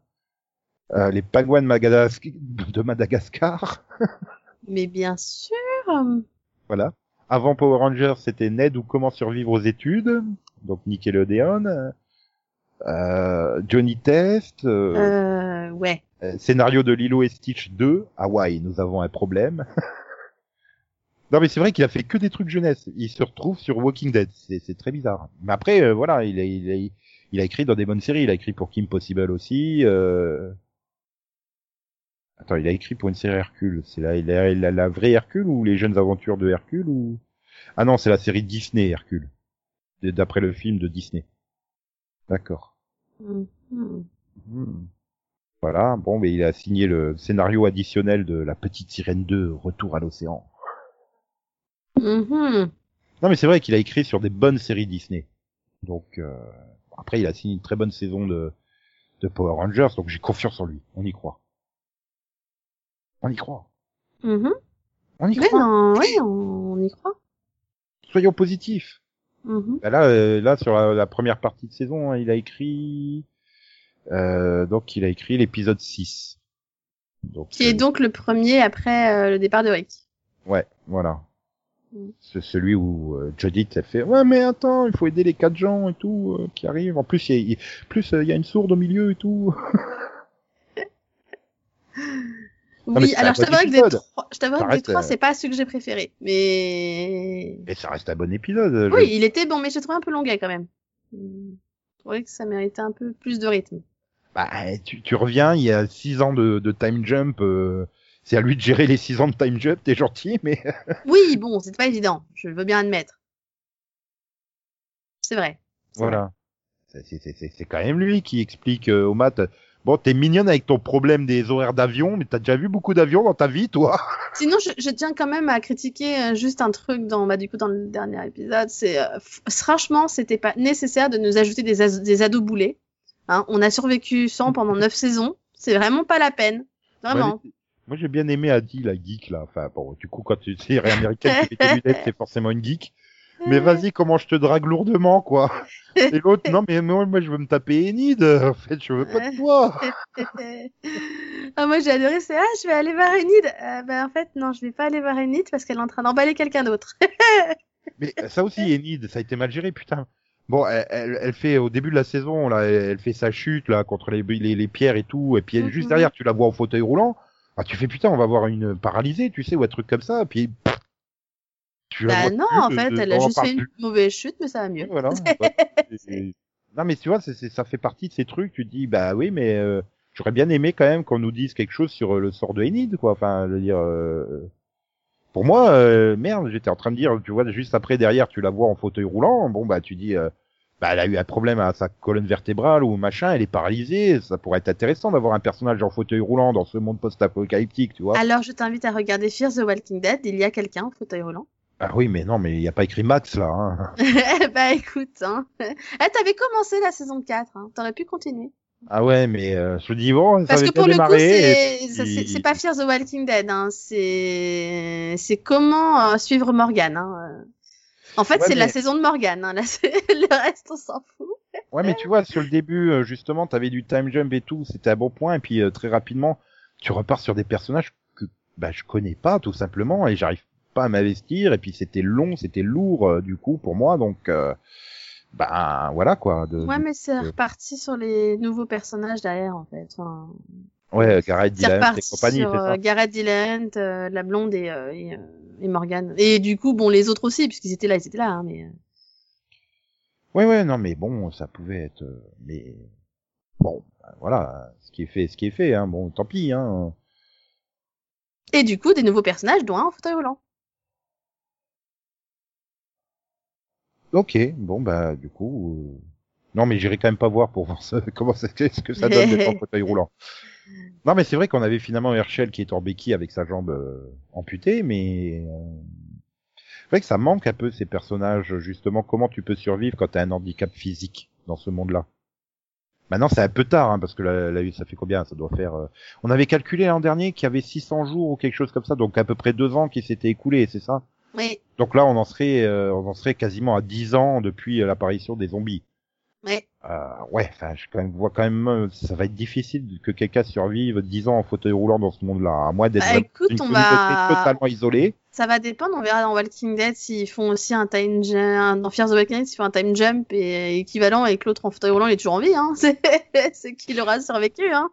euh, les pingouins de, Madagasc- de Madagascar. <laughs> Mais bien sûr. Voilà. Avant Power Rangers, c'était Ned ou Comment survivre aux études, donc Nickelodeon. Euh, Johnny Test, euh, Euh, ouais. euh, scénario de Lilo et Stitch 2, Hawaï, nous avons un problème. <laughs> non mais c'est vrai qu'il a fait que des trucs jeunesse. Il se retrouve sur Walking Dead, c'est très bizarre. Mais après, euh, voilà, il a, il, a, il a écrit dans des bonnes séries. Il a écrit pour Kim Possible aussi. Euh... Attends, il a écrit pour une série Hercule. C'est la, il a, il a la vraie Hercule ou les jeunes aventures de Hercule ou? Ah non, c'est la série Disney Hercule, d'après le film de Disney. D'accord. Mhm. Hmm. Voilà, bon, mais il a signé le scénario additionnel de La Petite Sirène 2, Retour à l'océan. Mhm. Non, mais c'est vrai qu'il a écrit sur des bonnes séries Disney. Donc, euh, après, il a signé une très bonne saison de, de Power Rangers, donc j'ai confiance en lui. On y croit. On y croit. Mhm. On y Ouais, croit. non, ouais, on, y croit. Soyons positifs. Mhm. Bah là, euh, là, sur la, la première partie de saison, hein, il a écrit, euh, donc il a écrit l'épisode 6. Donc, Qui est euh, donc le premier après euh, le départ de Rick. Ouais, voilà. Mm. C'est celui où euh, Judith elle fait ouais mais attends il faut aider les quatre gens et tout euh, qui arrivent en plus il y plus euh, il y a une sourde au milieu et tout <laughs> Oui, alors je bon t'avoue que des trois, je que des reste, trois, euh, c'est pas celui que j'ai préféré. Mais mais ça reste un bon épisode je- oui, il était bon, mais j'ai trouvé un peu longuet quand même. Je trouvais que ça méritait un peu plus de rythme. bah, tu, tu reviens il y a six ans de, de time jump euh, c'est à lui de gérer les six ans de time jump t'es gentil mais <laughs> Oui, bon, c'est pas évident. Je veux bien admettre. C'est vrai. Voilà C'est- c'est c'est- c'est c'est quand même lui qui explique euh, au mat bon t'es mignonne avec ton problème des horaires d'avion mais t'as déjà vu beaucoup d'avions dans ta vie toi? <laughs> Sinon, je, je tiens quand même à critiquer euh, juste un truc dans, bah, du coup, dans le dernier épisode. C'est, euh, franchement, c'était pas nécessaire de nous ajouter des, as- des ados boulets. Hein, on a survécu sans pendant <laughs> neuf saisons. C'est vraiment pas la peine. Vraiment. Moi j'ai bien aimé Adi la geek là. Enfin bon, du coup quand tu es américaine qui lunettes, c'est forcément une geek. Mais vas-y, comment je te drague lourdement quoi. Et l'autre non mais moi, moi je veux me taper Enid. En fait, je veux pas de toi. <laughs> ah, moi, j'ai adoré. C'est, ah, je vais aller voir Enid. Euh, bah, en fait, non, je vais pas aller voir Enid parce qu'elle est en train d'emballer quelqu'un d'autre. <laughs> Mais ça aussi Enid, ça a été mal géré putain. Bon, elle, elle, elle fait au début de la saison là, elle, fait sa chute là contre les, les, les pierres et tout, et puis elle, juste Mhm. derrière tu la vois au fauteuil roulant. Ah, tu fais putain, on va voir une paralysée, tu sais, ou un truc comme ça, puis pff, tu bah, non, en fait, de- elle a on juste fait une mauvaise chute, mais ça va mieux. Voilà. <laughs> Ouais. C'est- non mais tu vois, c'est- ça fait partie de ces trucs. Tu te dis bah oui, mais euh, j'aurais bien aimé quand même qu'on nous dise quelque chose sur euh, le sort de Enid, quoi. Enfin, je veux dire, euh, pour moi, euh, merde, j'étais en train de dire, tu vois, juste après derrière, tu la vois en fauteuil roulant. Bon bah tu dis, euh, bah elle a eu un problème à sa colonne vertébrale ou machin, elle est paralysée. Ça pourrait être intéressant d'avoir un personnage en fauteuil roulant dans ce monde post-apocalyptique, tu vois. Alors, je t'invite à regarder Fear the Walking Dead. Il y a quelqu'un au fauteuil roulant. Ah oui, mais non, mais il y a pas écrit Max là. Hein. bah, <laughs> écoute, hein. Eh, t'avais commencé la saison 4, hein. T'aurais pu continuer. Ah ouais, mais euh, je dis bon, ça Parce que pour le coup, c'est, puis- pas Fear the Walking Dead, hein. C'est, c'est comment euh, suivre Morgan, hein. En fait, Ouais, c'est la saison de Morgan, hein. Là, c'est- <laughs> le reste, on s'en fout. Ouais, mais tu vois, sur le début, euh, justement, t'avais du time jump et tout, c'était un bon point, et puis euh, très rapidement, tu repars sur des personnages que bah, je connais pas, tout simplement, et j'arrive pas à m'investir, et puis c'était long, c'était lourd, euh, du coup, pour moi, donc... Euh... bah voilà quoi. De, Ouais, mais c'est de- reparti sur les nouveaux personnages derrière, en fait. Enfin, ouais, Gareth c'est Dylan et compagnie, sur ça. euh, Gareth Dylan, euh, la blonde et, euh, et, euh, et Morgan. Et du coup, bon, les autres aussi, puisqu'ils étaient là, ils étaient là, hein, mais... euh, Ouais, ouais, non, mais bon, ça pouvait être, euh, mais bon, bah, voilà, ce qui est fait, ce qui est fait, hein. Bon, tant pis, hein. Et du coup, des nouveaux personnages, dont un en fauteuil roulant. Ok, bon bah du coup, euh, non mais j'irai quand même pas voir pour voir ça, <laughs> comment ce que ça donne d'être en <laughs> fauteuil roulant. Non mais c'est vrai qu'on avait finalement Herschel qui est en béquille avec sa jambe euh, amputée, mais euh, c'est vrai que ça manque un peu ces personnages justement. Comment tu peux survivre quand t'as un handicap physique dans ce monde-là? Maintenant c'est un peu tard hein, parce que là, là, ça fait combien? Ça doit faire. euh, On avait calculé l'an dernier qu'il y avait 600 jours ou quelque chose comme ça, donc à peu près deux ans qui s'étaient écoulés, c'est ça? Oui, donc là, on en serait, euh, on en serait quasiment à 10 ans depuis l'apparition des zombies. Oui. Euh, ouais, enfin, je quand même, vois quand même, euh, ça va être difficile que quelqu'un survive 10 ans en fauteuil roulant dans ce monde-là, à moins d'être Bah, écoute, une on va- totalement isolée. Ça va dépendre, on verra dans Walking Dead s'ils font aussi un time jump, dans Fear the Walking Dead s'ils font un time jump et équivalent et que l'autre en fauteuil roulant il est toujours en vie, hein. <laughs> C'est, c'est qu'il aura survécu, hein.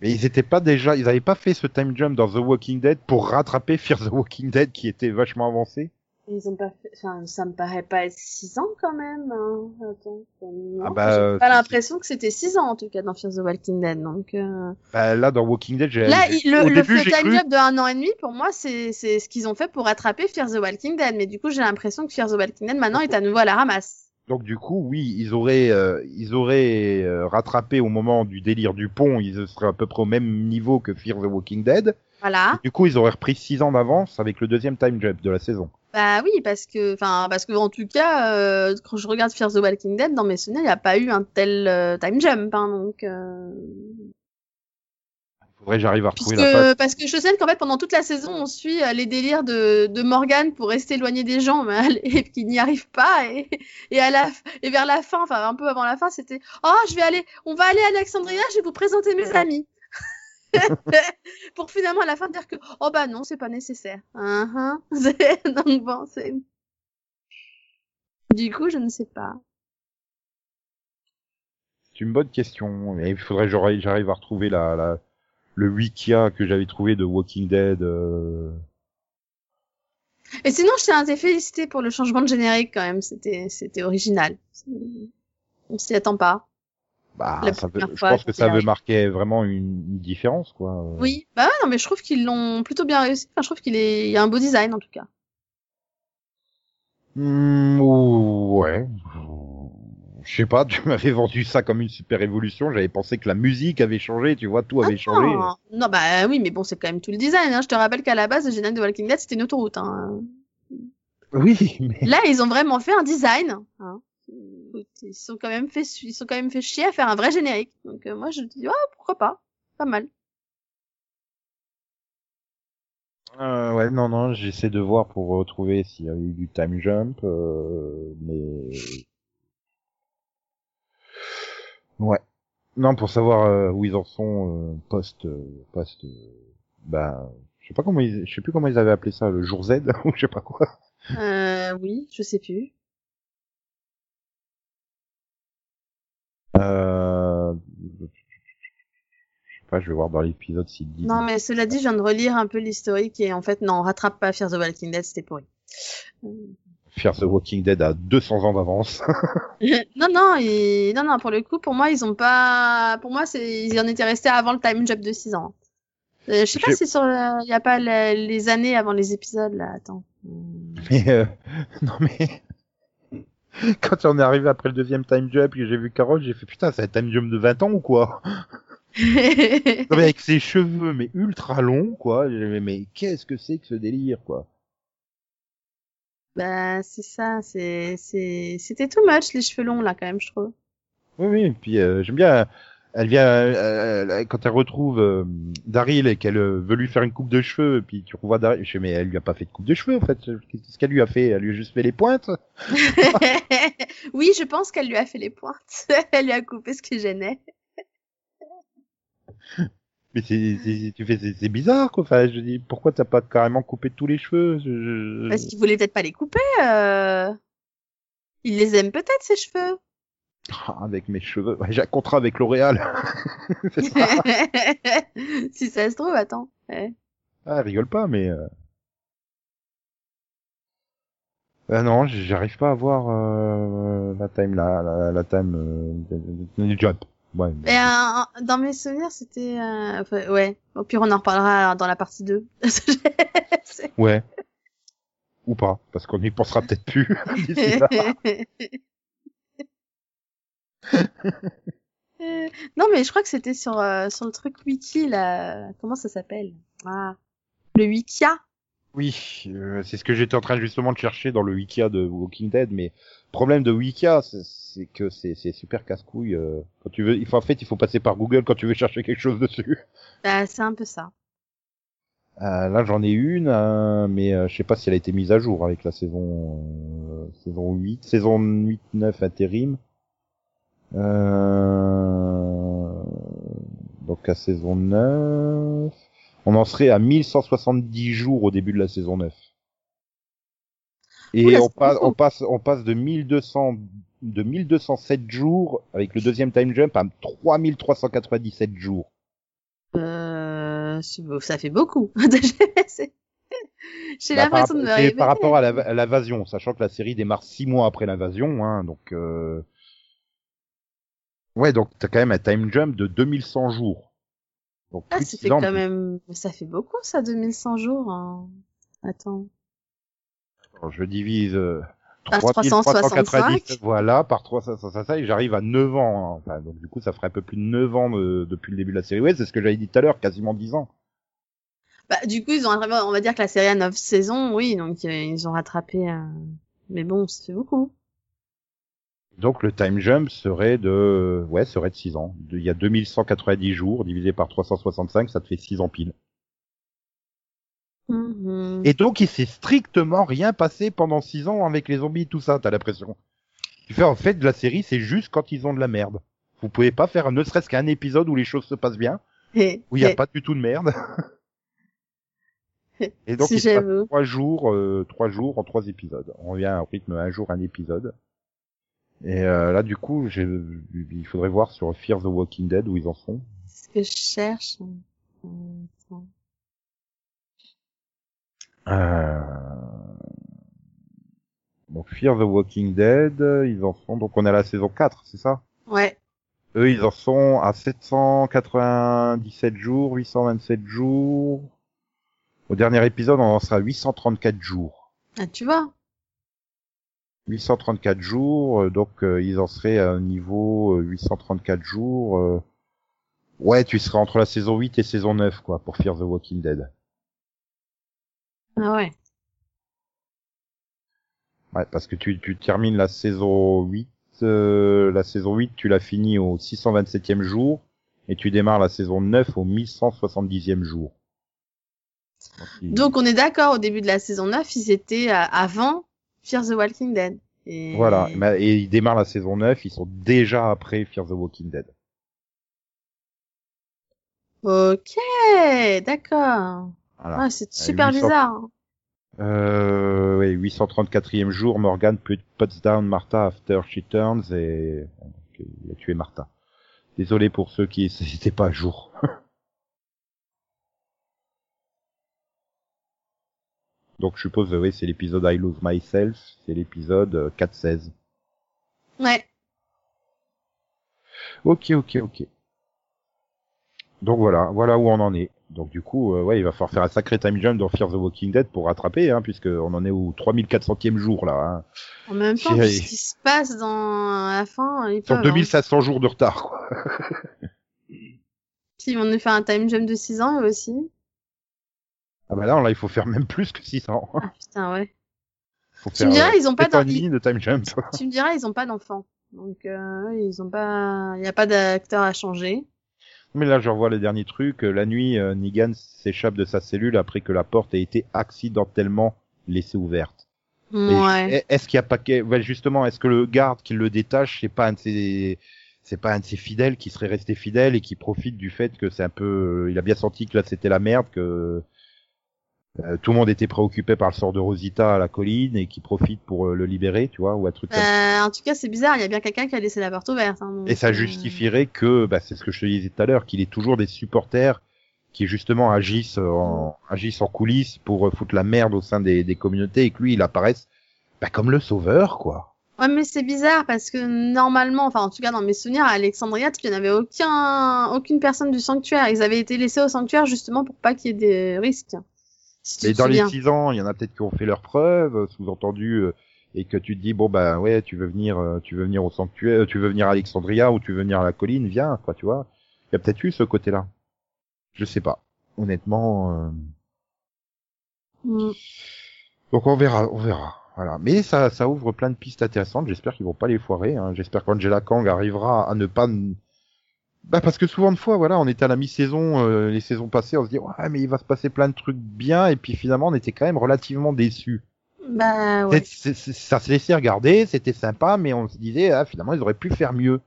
Mais ils étaient pas déjà, ils avaient pas fait ce time jump dans The Walking Dead pour rattraper Fear the Walking Dead qui était vachement avancé? Ils ont pas fait, enfin, ça me paraît pas être 6 ans quand même, hein. Attends. Non, Ah bah, j'ai euh, pas l'impression que c'était 6 ans en tout cas dans Fear the Walking Dead, donc, euh... Bah, là, dans Walking Dead, j'ai, Là, il- le, au le début, fait cru, jump de un an et demi, pour moi, c'est, c'est ce qu'ils ont fait pour rattraper Fear the Walking Dead. Mais du coup, j'ai l'impression que Fear the Walking Dead maintenant est à nouveau à la ramasse. donc du coup, oui, ils auraient, euh, ils auraient euh, rattrapé au moment du délire du pont, ils seraient à peu près au même niveau que Fear the Walking Dead. Voilà. Du coup, ils auraient repris 6 ans d'avance avec le deuxième time jump de la saison. Bah oui, parce que, enfin, parce que en tout cas, euh, quand je regarde Fear the Walking Dead, dans mes souvenirs, il n'y a pas eu un tel euh, time jump, hein, donc. Euh... Faudrait que j'arrive à retrouver Puisque, la page. parce que je sais qu'en fait, pendant toute la saison, on suit euh, les délires de, de Morgan pour rester éloigné des gens, mais elle- et qu'il n'y arrive pas. Et, et, à la, et vers la fin, enfin un peu avant la fin, c'était Oh, je vais aller, on va aller à Alexandria, je vais vous présenter mes amis. <laughs> pour finalement à la fin dire que Oh bah non, c'est pas nécessaire. Hein, hein. C'est- <laughs> Donc bon, c'est. Du coup, je ne sais pas. C'est une bonne question. Il faudrait que j'arrive à retrouver la, la, le wikia que j'avais trouvé de Walking Dead. euh. Et sinon, je tiens à te féliciter pour le changement de générique quand même. C'était, c'était original. On s'y attend pas. Bah, ça veut- je pense que ça veut marquer vraiment une, différence, quoi. Oui, bah ouais, non, mais je trouve qu'ils l'ont plutôt bien réussi. Enfin, je trouve qu'il est, il y a un beau design en tout cas. Ou- ouais. Je sais pas, <laughs> tu m'avais vendu ça comme une super évolution. J'avais pensé que la musique avait changé, tu vois, tout avait changé. Non, non, bah oui, mais bon, c'est quand même tout le design. Hein. Je te rappelle qu'à la base, le générique de Walking Dead, c'était une autoroute. Hein. Oui, <laughs> mais Là, ils ont vraiment fait un design. Hein. Ils sont quand même fait, ils sont quand même fait chier à faire un vrai générique. Donc euh, moi, je dis, oh, pourquoi pas, pas mal. Euh, ouais, non, non, j'essaie de voir pour retrouver s'il y a eu du time jump, euh, mais ouais, non, pour savoir euh, où ils en sont euh, post, post, bah, je sais pas comment ils, je sais plus comment ils avaient appelé ça, le jour Z <laughs> ou je sais pas quoi. Euh, oui, je sais plus. Euh, je sais pas, je vais voir dans l'épisode disent. Non, mais cela dit, je viens de relire un peu l'historique et en fait, non, on rattrape pas Fear the Walking Dead, c'était pourri. Faire The Walking Dead à 200 ans d'avance. <laughs> <laughs> non, non, et... non, non, pour le coup, pour moi, ils ont pas, pour moi, ils en étaient restés avant le time jump de 6 ans. Euh, je sais pas si sur, il y a pas les années avant les épisodes, là, attends. <laughs> Mais euh, non mais <laughs> quand on est arrivé après le deuxième time jump et que j'ai vu Carole, j'ai fait putain, c'est un time jump de 20 ans ou quoi? <laughs> Non mais avec ses cheveux mais ultra longs quoi. Mais qu'est-ce que c'est que ce délire quoi? Bah, c'est ça, c'est, c'est, c'était too much, les cheveux longs, là, quand même, je trouve. Oui oui, et puis euh, j'aime bien elle vient euh, euh, quand elle retrouve euh, Daryl et qu'elle euh, veut lui faire une coupe de cheveux et puis tu revois Daryl, je fais mais elle lui a pas fait de coupe de cheveux en fait. Qu'est-ce qu'elle lui a fait? Elle lui a juste fait les pointes? <laughs> Oui, je pense qu'elle lui a fait les pointes. <laughs> elle lui a coupé ce qui gênait. Mais c'est tu fais c'est bizarre quoi. Enfin, je dis pourquoi t'as pas carrément coupé tous les cheveux? Je- je- Parce qu'il voulait peut-être pas les couper, euh... Il les aime peut-être, ses cheveux. Ah, avec mes cheveux. Ouais, J'ai un contrat avec L'Oréal. <laughs> <laughs> Si ça se trouve, attends. Ouais. Ah, rigole pas, mais... Euh... Ah non, j'arrive pas à voir euh, la time là, la, la time euh, du jump. Ouais. Et euh, dans mes souvenirs, c'était... euh, enfin, ouais. Au pire, on en reparlera dans la partie 2. C'est- <laughs> Ouais. Ou pas, parce qu'on y pensera peut-être plus. Euh, <laughs> non, mais je crois que c'était sur, euh, sur le truc wiki, là. Comment ça s'appelle? Ah. Le Wikia Oui, euh, c'est ce que j'étais en train justement de chercher dans le Wikia de Walking Dead, mais problème de Wikia, c'est- que c'est super casse-couille. euh, quand tu veux, il faut en fait, il faut passer par Google quand tu veux chercher quelque chose dessus. bah, C'est un peu ça. Euh, là, j'en ai une, euh, mais euh, je sais pas si elle a été mise à jour avec la saison euh, saison 8, saison 8 9 intérim. Euh... Donc à saison 9, on en serait à 1170 jours au début de la saison 9. Et on, passe, beaucoup. on passe on passe de 1200 de 1207 jours avec le deuxième time jump à 3397 jours. Euh, ça fait beaucoup. <laughs> J'ai Bah, par, l'impression de me par rapport à l'invasion, sachant que la série démarre six mois après l'invasion, hein, donc euh... ouais, donc t'as quand même un time jump de 2100 jours. Donc Ah, ça fait quand plus- même... Ça fait beaucoup, ça, 2100 jours. hein. Attends. Je divise euh, Par 3390, 365. voilà, par 365, et j'arrive à 9 ans. hein. Enfin, donc du coup, ça ferait un peu plus de 9 ans de- depuis le début de la série. Ouais, c'est ce que j'avais dit tout à l'heure, quasiment 10 ans. Bah, du coup, ils ont vraiment, on va dire que la série a 9 saisons, oui, donc euh, ils ont rattrapé. euh, Mais bon, ça fait beaucoup. Donc le time jump serait de ouais, serait de 6 ans. Il y a 2190 jours divisé par 365, ça te fait 6 ans pile. Mhm. Et donc, il s'est strictement rien passé pendant six ans avec les zombies, tout ça, t'as l'impression. Tu fais, en fait, de la série, c'est juste quand ils ont de la merde. Vous pouvez pas faire ne serait-ce qu'un épisode où les choses se passent bien, Et- où il y a et- pas du tout de merde. <laughs> Et donc, Si il se passe j'avoue. trois jours, euh, trois jours en trois épisodes. On revient à un rythme un jour, un épisode. Et euh, là, du coup, il faudrait voir sur Fear the Walking Dead où ils en sont. ce que je cherche. Euh, attends. Euh... Donc Fear the Walking Dead, ils en sont, donc on est à la saison 4, c'est ça? Ouais. Eux, ils en sont à 797 jours, 827 jours. Au dernier épisode, on en sera à 834 jours. Ah, tu vois? 834 jours, euh, donc euh, ils en seraient à un niveau euh, 834 jours. euh, Ouais, tu serais entre la saison 8 et saison 9, quoi, pour Fear the Walking Dead. Ah ouais. Ouais, parce que tu, tu termines la saison 8, euh, la saison 8, tu l'as fini au 627e jour, et tu démarres la saison 9 au 1170e jour. Donc, il- Donc on est d'accord, au début de la saison 9, ils étaient euh, avant Fear the Walking Dead. Et... Voilà, et ils démarrent la saison 9, ils sont déjà après Fear the Walking Dead. Ok, d'accord. Voilà. Ah, c'est super 800. bizarre. hein. Euh, oui, 834e jour, Morgan put- puts down Martha after she turns et donc, il a tué Martha. Désolé pour ceux qui <laughs> n'étaient pas à jour. Donc je suppose, euh, oui, c'est l'épisode I Lose Myself, c'est l'épisode euh, 4-16. Ouais. Ok, ok, ok. Donc voilà, voilà où on en est. Donc du coup, euh, ouais, il va falloir faire un sacré time jump dans Fear the Walking Dead pour rattraper, hein, puisque on en est au 3400e jour là. Hein. En même temps, Chérie. ce qui se passe dans la fin, ils hein. 2500 jours de retard. Quoi. Puis ils vont nous faire un time jump de 6 ans eux aussi. Ah bah là, là, il faut faire même plus que 600. Ah putain, ouais. Faut Tu me diras, ils ont pas demi de time jump. <laughs> Tu me diras, ils ont pas d'enfants. Donc, euh, ils ont pas, il n'y a pas d'acteur à changer. Mais là, je revois le dernier truc. La nuit, euh, Negan s'échappe de sa cellule après que la porte ait été accidentellement laissée ouverte. Ouais. Est-ce qu'il y a pas que- ouais, justement, est-ce que le garde qui le détache, c'est pas un de ses, c'est pas un de ses fidèles qui serait resté fidèle et qui profite du fait que c'est un peu, il a bien senti que là c'était la merde, que euh, tout le monde était préoccupé par le sort de Rosita à la colline et qui profite pour euh, le libérer, tu vois, ou un truc comme ça. Euh, en tout cas, c'est bizarre. Il y a bien quelqu'un qui a laissé la porte ouverte. hein, donc, Et ça justifierait que, bah, c'est ce que je te disais tout à l'heure, qu'il ait toujours des supporters qui justement agissent en, agissent en coulisses pour foutre la merde au sein des, des communautés et que lui il apparaisse bah, comme le sauveur, quoi. Ouais, mais c'est bizarre parce que normalement, enfin en tout cas dans mes souvenirs, à Alexandria, il n'y en avait aucun, aucune personne du sanctuaire. Ils avaient été laissés au sanctuaire justement pour pas qu'il y ait des risques. Si Mais dans les souviens. six ans, il y en a peut-être qui ont fait leurs preuves, euh, sous-entendu, euh, et que tu te dis bon bah ouais, tu veux venir, euh, tu veux venir au sanctuaire, tu veux venir à Alexandria ou tu veux venir à la colline, viens, quoi, tu vois. Il y a peut-être eu ce côté-là. Je sais pas. Honnêtement. euh, Mm. Donc on verra, on verra. Voilà. Mais ça, ça ouvre plein de pistes intéressantes. J'espère qu'ils vont pas les foirer. Hein. J'espère qu'Angela Kang arrivera à ne pas. Bah parce que souvent de fois, voilà, on était à la mi-saison, euh, les saisons passées, on se dit ouais mais il va se passer plein de trucs bien et puis finalement on était quand même relativement déçus. Bah ouais. Ça se laissait regarder, c'était sympa, mais on se disait ah, finalement ils auraient pu faire mieux.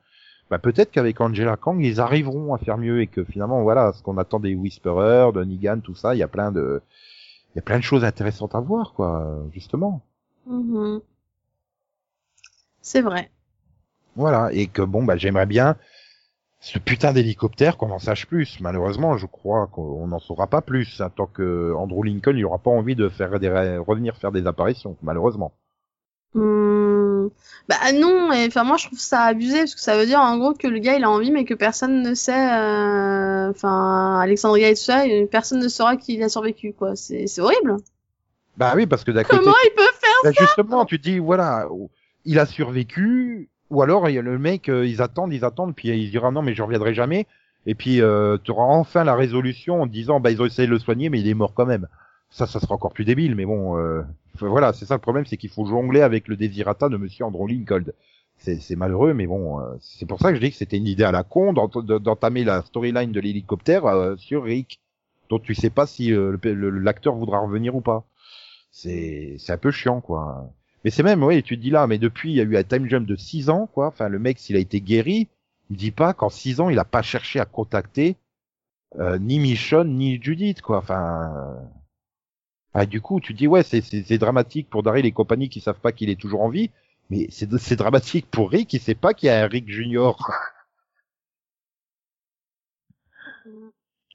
Bah peut-être qu'avec Angela Kang ils arriveront à faire mieux et que finalement voilà ce qu'on attend des Whisperers, de Negan, tout ça, il y a plein de il y a plein de choses intéressantes à voir quoi, justement. Mhm. C'est vrai. Voilà, et que bon, bah, j'aimerais bien ce putain d'hélicoptère qu'on en sache plus. Malheureusement, je crois qu'on n'en saura pas plus. hein, tant que Andrew Lincoln, il aura pas envie de faire des, revenir faire des apparitions, malheureusement. Hmm. Bah non, enfin moi je trouve ça abusé parce que ça veut dire en gros que le gars il a envie mais que personne ne sait, euh, enfin Alexandria et tout ça, et personne ne saura qu'il a survécu quoi. C'est horrible. Bah oui, parce que côté, Comment il peut faire bah, justement, tu te dis, voilà, il a survécu, ou alors il y a le mec, euh, ils attendent, ils attendent, puis il dira non, mais je reviendrai jamais. Et puis euh, tu auras enfin la résolution en disant, bah ils ont essayé de le soigner, mais il est mort quand même. Ça, ça sera encore plus débile, mais bon, euh, voilà, c'est ça le problème, c'est qu'il faut jongler avec le désirata de Monsieur Andrew Lincoln. C'est malheureux, mais bon, euh, c'est pour ça que je dis que c'était une idée à la con d'ent- de- d'entamer la storyline de l'hélicoptère euh, sur Rick, dont tu sais pas si euh, l'acteur voudra revenir ou pas. C'est un peu chiant, quoi. Mais c'est même, oui, tu te dis là, mais depuis, il y a eu un time jump de 6 ans, quoi. Enfin, le mec, s'il a été guéri, il dit pas qu'en 6 ans, il a pas cherché à contacter euh, ni Michonne, ni Judith, quoi. Enfin, euh, ah, du coup, tu te dis, ouais, c'est dramatique pour Daryl et compagnie qui savent pas qu'il est toujours en vie, mais c'est dramatique pour Rick, qui sait pas qu'il y a un Rick Junior. <laughs>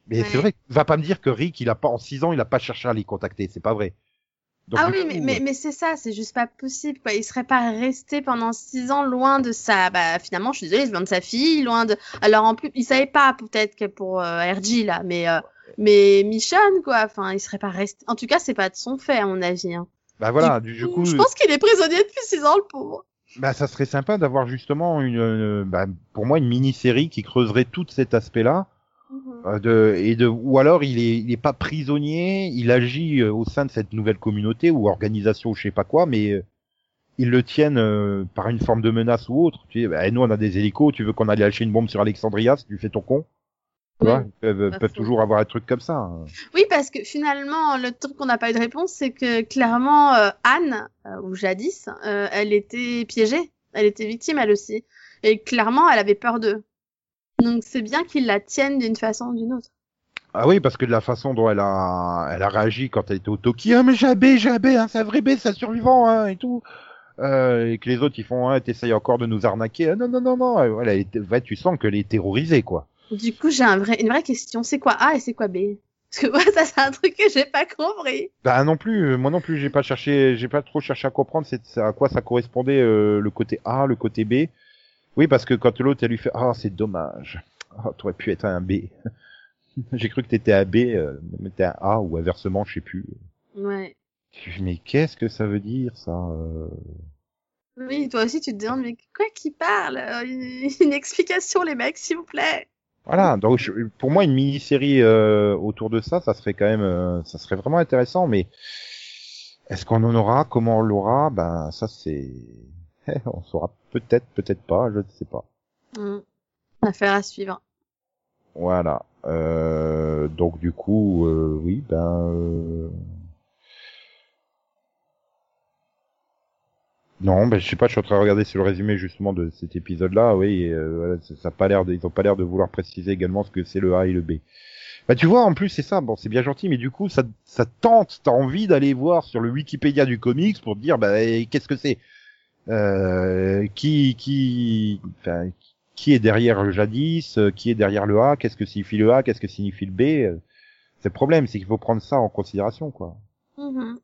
Mais c'est vrai, va pas me dire que Rick, il a pas, en 6 ans, il a pas cherché à les contacter, c'est pas vrai. Donc, Ah oui, coup, mais, mais, mais c'est ça, c'est juste pas possible, quoi. Il serait pas resté pendant six ans loin de sa, bah, finalement, je suis désolée, loin de sa fille, loin de, alors en plus, il savait pas, peut-être que pour euh, RG, là, mais, euh, mais Michonne, quoi, enfin, il serait pas resté, en tout cas, c'est pas de son fait, à mon avis, hein. Bah voilà, du, du coup, Je pense qu'il est prisonnier depuis six ans, le pauvre. bah ça serait sympa d'avoir justement une, euh, bah, pour moi, une mini-série qui creuserait tout cet aspect-là, de, et de, ou alors il est, il est pas prisonnier, il agit euh, au sein de cette nouvelle communauté ou organisation ou je sais pas quoi, mais euh, ils le tiennent euh, par une forme de menace ou autre. Tu sais, bah, nous on a des hélicos, tu veux qu'on aille lâcher une bombe sur Alexandria, si tu fais ton con? Tu Oui, vois, ils peuvent, faux. toujours avoir un truc comme ça. hein. Oui, parce que finalement, le truc qu'on n'a pas eu de réponse, c'est que clairement, euh, Anne, euh, ou jadis, euh, elle était piégée. Elle était victime, elle aussi. Et clairement, elle avait peur d'eux. Donc c'est bien qu'ils la tiennent d'une façon ou d'une autre. Ah oui, parce que de la façon dont elle a, elle a réagi quand elle était au Toki, ah mais j'ai un B, j'ai un B, hein, c'est un vrai B, c'est un survivant, hein, et tout. Euh, et que les autres ils font, ah, t'essayes encore de nous arnaquer, ah, non non non non, voilà, elle est- ouais, tu sens qu'elle est terrorisée quoi. Du coup, j'ai un vrai, une vraie question. C'est quoi A et c'est quoi B? Parce que moi, <laughs> ça, c'est un truc que j'ai pas compris. Bah non plus, euh, moi non plus, j'ai pas cherché, j'ai pas trop cherché à comprendre c'est à quoi ça correspondait euh, le côté A, le côté B. Oui, parce que quand l'autre elle lui fait, ah c'est dommage, ah t'aurais pu être un B. <laughs> j'ai cru que t'étais un B, euh, mais t'es un A ou inversement, je sais plus. Ouais. Mais qu'est-ce que ça veut dire ça euh Oui, toi aussi, tu te demandes, mais quoi qui parle Euh, une, <laughs> une explication, les mecs, s'il vous plaît. Voilà, donc je- pour moi une mini-série euh, autour de ça, ça serait quand même, euh, ça serait vraiment intéressant. Mais est-ce qu'on en aura Comment on l'aura? Ben ça c'est, <laughs> on saura peut-être, peut-être pas, je ne sais pas. Hmm. Affaire à suivre. Voilà. Euh, donc du coup, euh, oui, ben. euh, Non, ben je sais pas, je suis en train de regarder sur le résumé justement de cet épisode-là, oui, et, voilà, ça ça a pas l'air, de, ils ont pas l'air de vouloir préciser également ce que c'est le A et le B. Bah tu vois, en plus c'est ça, bon c'est bien gentil, mais du coup ça, ça tente, t'as envie d'aller voir sur le Wikipédia du comics pour te dire bah eh, qu'est-ce que c'est, qui qui, enfin qui est derrière le jadis, euh, qui est derrière le A, qu'est-ce que signifie le A, qu'est-ce que signifie le B. euh, C'est le problème, c'est qu'il faut prendre ça en considération quoi. Mhm.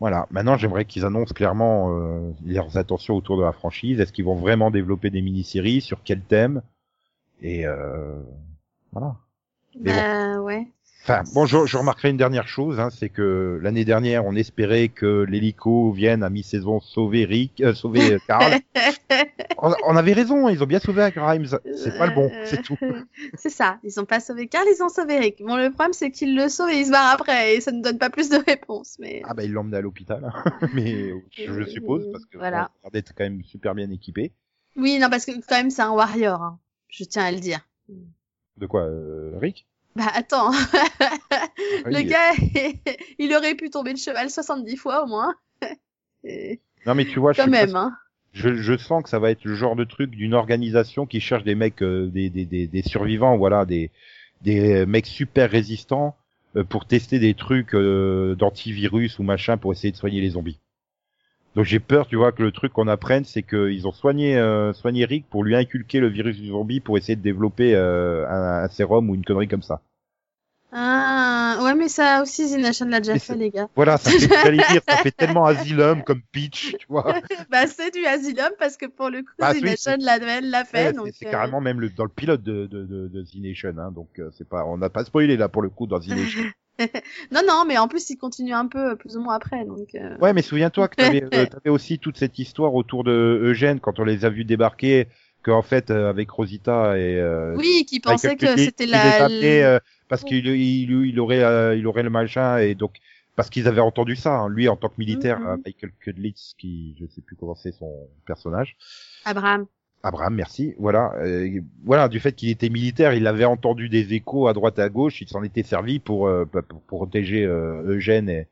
Voilà. Maintenant, j'aimerais qu'ils annoncent clairement euh, leurs intentions autour de la franchise. Est-ce qu'ils vont vraiment développer des mini-séries? Sur quel thème? Et euh, voilà. Bah, ouais. Enfin, bon, je, je remarquerai une dernière chose, hein, c'est que l'année dernière, on espérait que l'hélico vienne à mi-saison sauver Rick, euh, sauver euh, Carl. <laughs> on, on avait raison, ils ont bien sauvé Grimes. C'est pas le bon, c'est tout. <laughs> c'est ça. Ils ont pas sauvé Carl, ils ont sauvé Rick. Bon, le problème, c'est qu'ils le sauvent et ils se barrent après et ça ne donne pas plus de réponses. Mais Ah bah ils l'ont emmené à l'hôpital, hein. <laughs> mais je, je suppose parce que Voilà. a l'air d'être quand même super bien équipé. oui, non, parce que quand même, c'est un warrior. hein. Je tiens à le dire. De quoi, euh, Rick? Bah attends, <laughs> le Oui. gars, <laughs> il aurait pu tomber de cheval 70 fois au moins. Et <laughs> Non mais tu vois, je pas hein. je, je sens que ça va être le genre de truc d'une organisation qui cherche des mecs, euh, des, des, des, des survivants, voilà, des, des mecs super résistants euh, pour tester des trucs euh, d'antivirus ou machin pour essayer de soigner les zombies. Donc j'ai peur, tu vois, que le truc qu'on apprenne, c'est qu'ils ont soigné, euh, soigné Rick pour lui inculquer le virus du zombie pour essayer de développer euh, un, un sérum ou une connerie comme ça. Ah, ouais, mais ça aussi, Z Nation l'a déjà Mais fait, les gars. Voilà, ça fait, <laughs> dire, ça fait tellement Asylum comme pitch, tu vois. <laughs> bah, c'est du Asylum parce que pour le coup, Bah, Z oui, Nation l'a fait. Ouais, donc, c'est euh, carrément même le, dans le pilote de, de, de, de The Nation, hein, donc euh, c'est pas, on n'a pas spoilé là pour le coup dans The Nation. <laughs> Non, non, mais en plus, il continue un peu, plus ou moins après. Donc, euh, Ouais, mais souviens-toi que euh, t'avais aussi toute cette histoire autour de Eugène quand on les a vus débarquer, qu'en fait euh, avec Rosita et euh, Oui, qui pensait que c'était la. appelait, euh, parce qu'il il, il aurait euh, il aurait le machin et donc parce qu'ils avaient entendu ça, hein, lui en tant que militaire, Mhm. Michael Kudlitz qui je sais plus comment c'est son personnage. Abraham. Abraham, merci. Voilà, euh, voilà, du fait qu'il était militaire, il avait entendu des échos à droite et à gauche, il s'en était servi pour, euh, bah, pour, pour protéger euh, Eugène et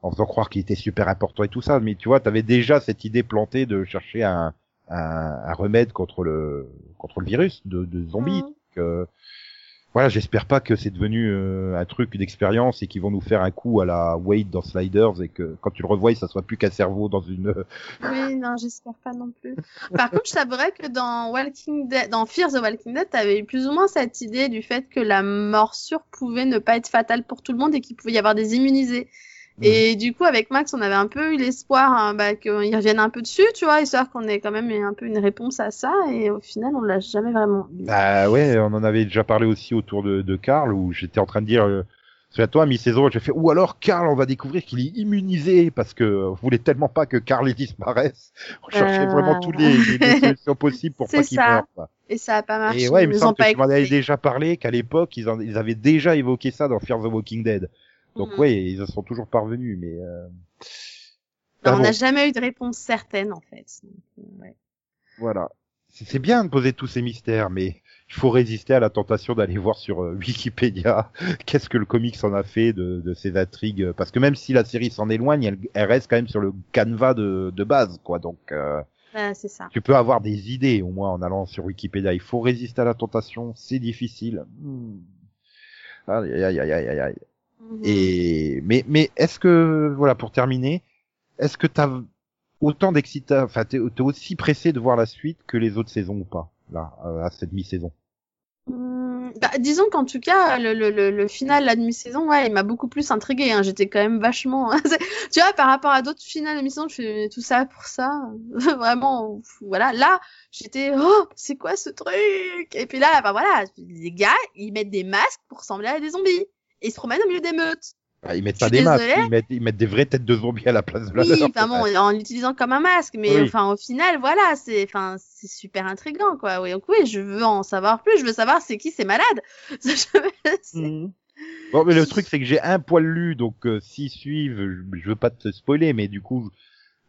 en faisant croire qu'il était super important et tout ça. Mais tu vois, t'avais déjà cette idée plantée de chercher un, un, un remède contre le contre le virus de, de zombies. Mhm. Donc, euh, voilà, j'espère pas que c'est devenu euh, un truc d'expérience et qu'ils vont nous faire un coup à la Wade dans Sliders et que quand tu le revois, ça soit plus qu'un cerveau dans une. <laughs> Oui, non, j'espère pas non plus. Par contre, je t'avouerais que dans Walking Dead, dans Fear the Walking Dead, t'avais eu plus ou moins cette idée du fait que la morsure pouvait ne pas être fatale pour tout le monde et qu'il pouvait y avoir des immunisés. Et du coup, avec Max, on avait un peu eu l'espoir hein, bah, qu'ils reviennent un peu dessus, tu vois, histoire qu'on ait quand même un peu une réponse à ça. Et au final, on l'a jamais vraiment eu. Bah ouais, on en avait déjà parlé aussi autour de, de Karl où j'étais en train de dire, euh, toi à mi-saison, j'ai fait ou alors Karl, on va découvrir qu'il est immunisé parce que on voulait tellement pas que Karl disparaisse. On cherchait Euh. vraiment toutes les, les- <laughs> solutions possibles pour pas qu'il ça. meure. quoi. Et ça a pas marché. Et ouais, il me semble que pas tu m'en avais écoutés. déjà parlé qu'à l'époque ils, ils avaient déjà évoqué ça dans Fear the Walking Dead. Donc Mhm. ouais, ils en sont toujours parvenus, mais euh... Non, ah on n'a jamais eu de réponse certaine, en fait. Donc, euh, ouais. Voilà. C'est bien de poser tous ces mystères, mais il faut résister à la tentation d'aller voir sur euh, Wikipédia <laughs> qu'est-ce que le comics en a fait de, de ces intrigues. Parce que même si la série s'en éloigne, elle, elle reste quand même sur le canevas de, de base, quoi. Donc euh, Bah, c'est ça. tu peux avoir des idées au moins en allant sur Wikipédia. Il faut résister à la tentation, c'est difficile. Hmm. Aïe, aïe, aïe, aïe, aïe, aïe. Mhm. Et mais mais est-ce que voilà pour terminer, est-ce que t'as autant d'excitation, enfin t'es t'es aussi pressé de voir la suite que les autres saisons ou pas là euh, à cette mi-saison? Hmm, Bah, disons qu'en tout cas, le, le, le, le final, la demi-saison, ouais, il m'a beaucoup plus intrigué. Hein. J'étais quand même vachement. <laughs> Tu vois, par rapport à d'autres finales de mi-saison, je fais tout ça pour ça. <laughs> Vraiment, voilà. Là, j'étais, oh, c'est quoi ce truc? Et puis là, bah voilà, les gars, ils mettent des masques pour ressembler à des zombies. Et ils se promènent au milieu des meutes. Bah, Ils mettent pas des masques, ils mettent ils mettent des vraies têtes de zombies à la place de la Oui, enfin bon, en l'utilisant comme un masque, mais Oui. enfin au final, voilà, c'est, enfin, c'est super intriguant, quoi. Oui, donc oui, je veux en savoir plus. Je veux savoir c'est qui ces malades. <laughs> C'est- Mhm. Bon, mais le truc c'est que j'ai un poil lu, donc euh, s'ils suivent, je, je veux pas te spoiler, mais du coup,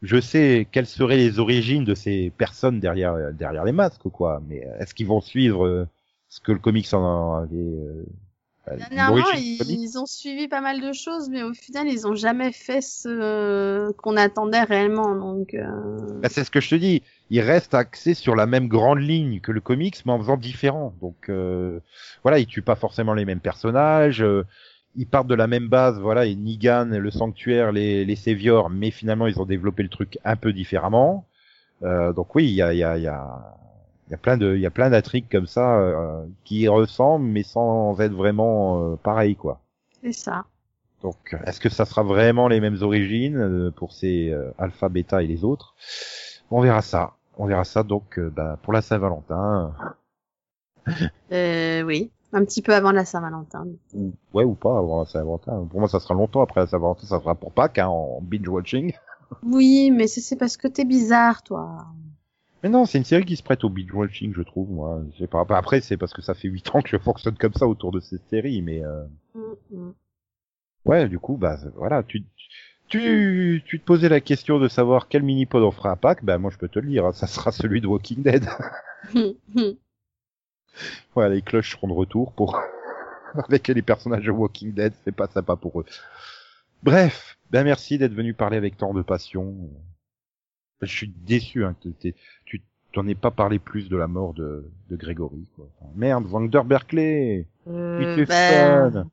je sais quelles seraient les origines de ces personnes derrière derrière les masques, quoi. Mais est-ce qu'ils vont suivre euh, ce que le comics en avait Euh, Dernièrement, l'origine ils, ils ont suivi pas mal de choses, mais au final, ils ont jamais fait ce qu'on attendait réellement. Donc, euh, Bah, c'est ce que je te dis. Il reste axé sur la même grande ligne que le comics, mais en faisant différent. Donc euh, voilà, ils tuent pas forcément les mêmes personnages. euh, ils partent de la même base, voilà, et Nigan, le sanctuaire, les, les mais finalement ils ont développé le truc un peu différemment. Euh, donc oui, il y a, il y a, il y a, il y a plein de, il y a plein d'intrigues comme ça euh, qui ressemblent, mais sans être vraiment euh, pareil, quoi. c'est ça. Donc, est-ce que ça sera vraiment les mêmes origines euh, pour ces euh, alpha, bêta et les autres? On verra ça. On verra ça donc euh, bah, pour la Saint-Valentin. <laughs> Euh, oui, un petit peu avant la Saint-Valentin. Ou, ouais ou pas avant la Saint-Valentin. Pour moi, ça sera longtemps après la Saint-Valentin. Ça sera pour Pâques hein, en binge-watching. Oui, mais c'est parce que t'es bizarre, toi. Mais non, c'est une série qui se prête au binge-watching, je trouve. Moi, je pas. Bah, Après, c'est parce que ça fait 8 ans que je fonctionne comme ça autour de cette série, mais euh, Mm, ouais, du coup, bah voilà, tu tu tu te posais la question de savoir quel mini-pod on fera à Pâques. Bah moi, je peux te le dire, hein, ça sera celui de Walking Dead. <laughs> <laughs> Ouais, les cloches seront de retour pour <laughs> avec les personnages de Walking Dead, c'est pas sympa pour eux. Bref, ben merci d'être venu parler avec tant de passion. Je suis déçu hein, que tu t'en aies pas parlé plus de la mort de, de Grégory. Quoi. Enfin, merde, Vander Berkeley, Euh, il fait ben, fun.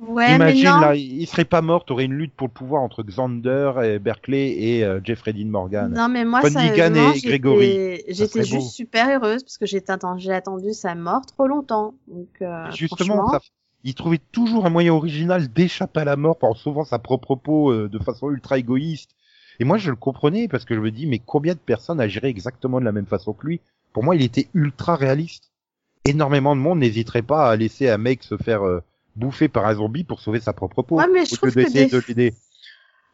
Ouais, Imagine mais non. là, il serait pas mort, t'aurais une lutte pour le pouvoir entre Xander et Berkeley et euh, Jeffrey Dean Morgan. Non, mais moi, sérieusement, et Grégory. j'étais beau. juste super heureuse parce que j'ai atten- j'ai attendu sa mort trop longtemps. Donc, euh, Justement, franchement, ça, il trouvait toujours un moyen original d'échapper à la mort en sauvant sa propre peau euh, de façon ultra égoïste. Et moi, je le comprenais parce que je me dis, mais combien de personnes agiraient exactement de la même façon que lui? Pour moi, il était ultra réaliste. Énormément de monde n'hésiterait pas à laisser un mec se faire euh, bouffer par un zombie pour sauver sa propre peau. Ouais, mais je trouve que d'essayer des de l'aider.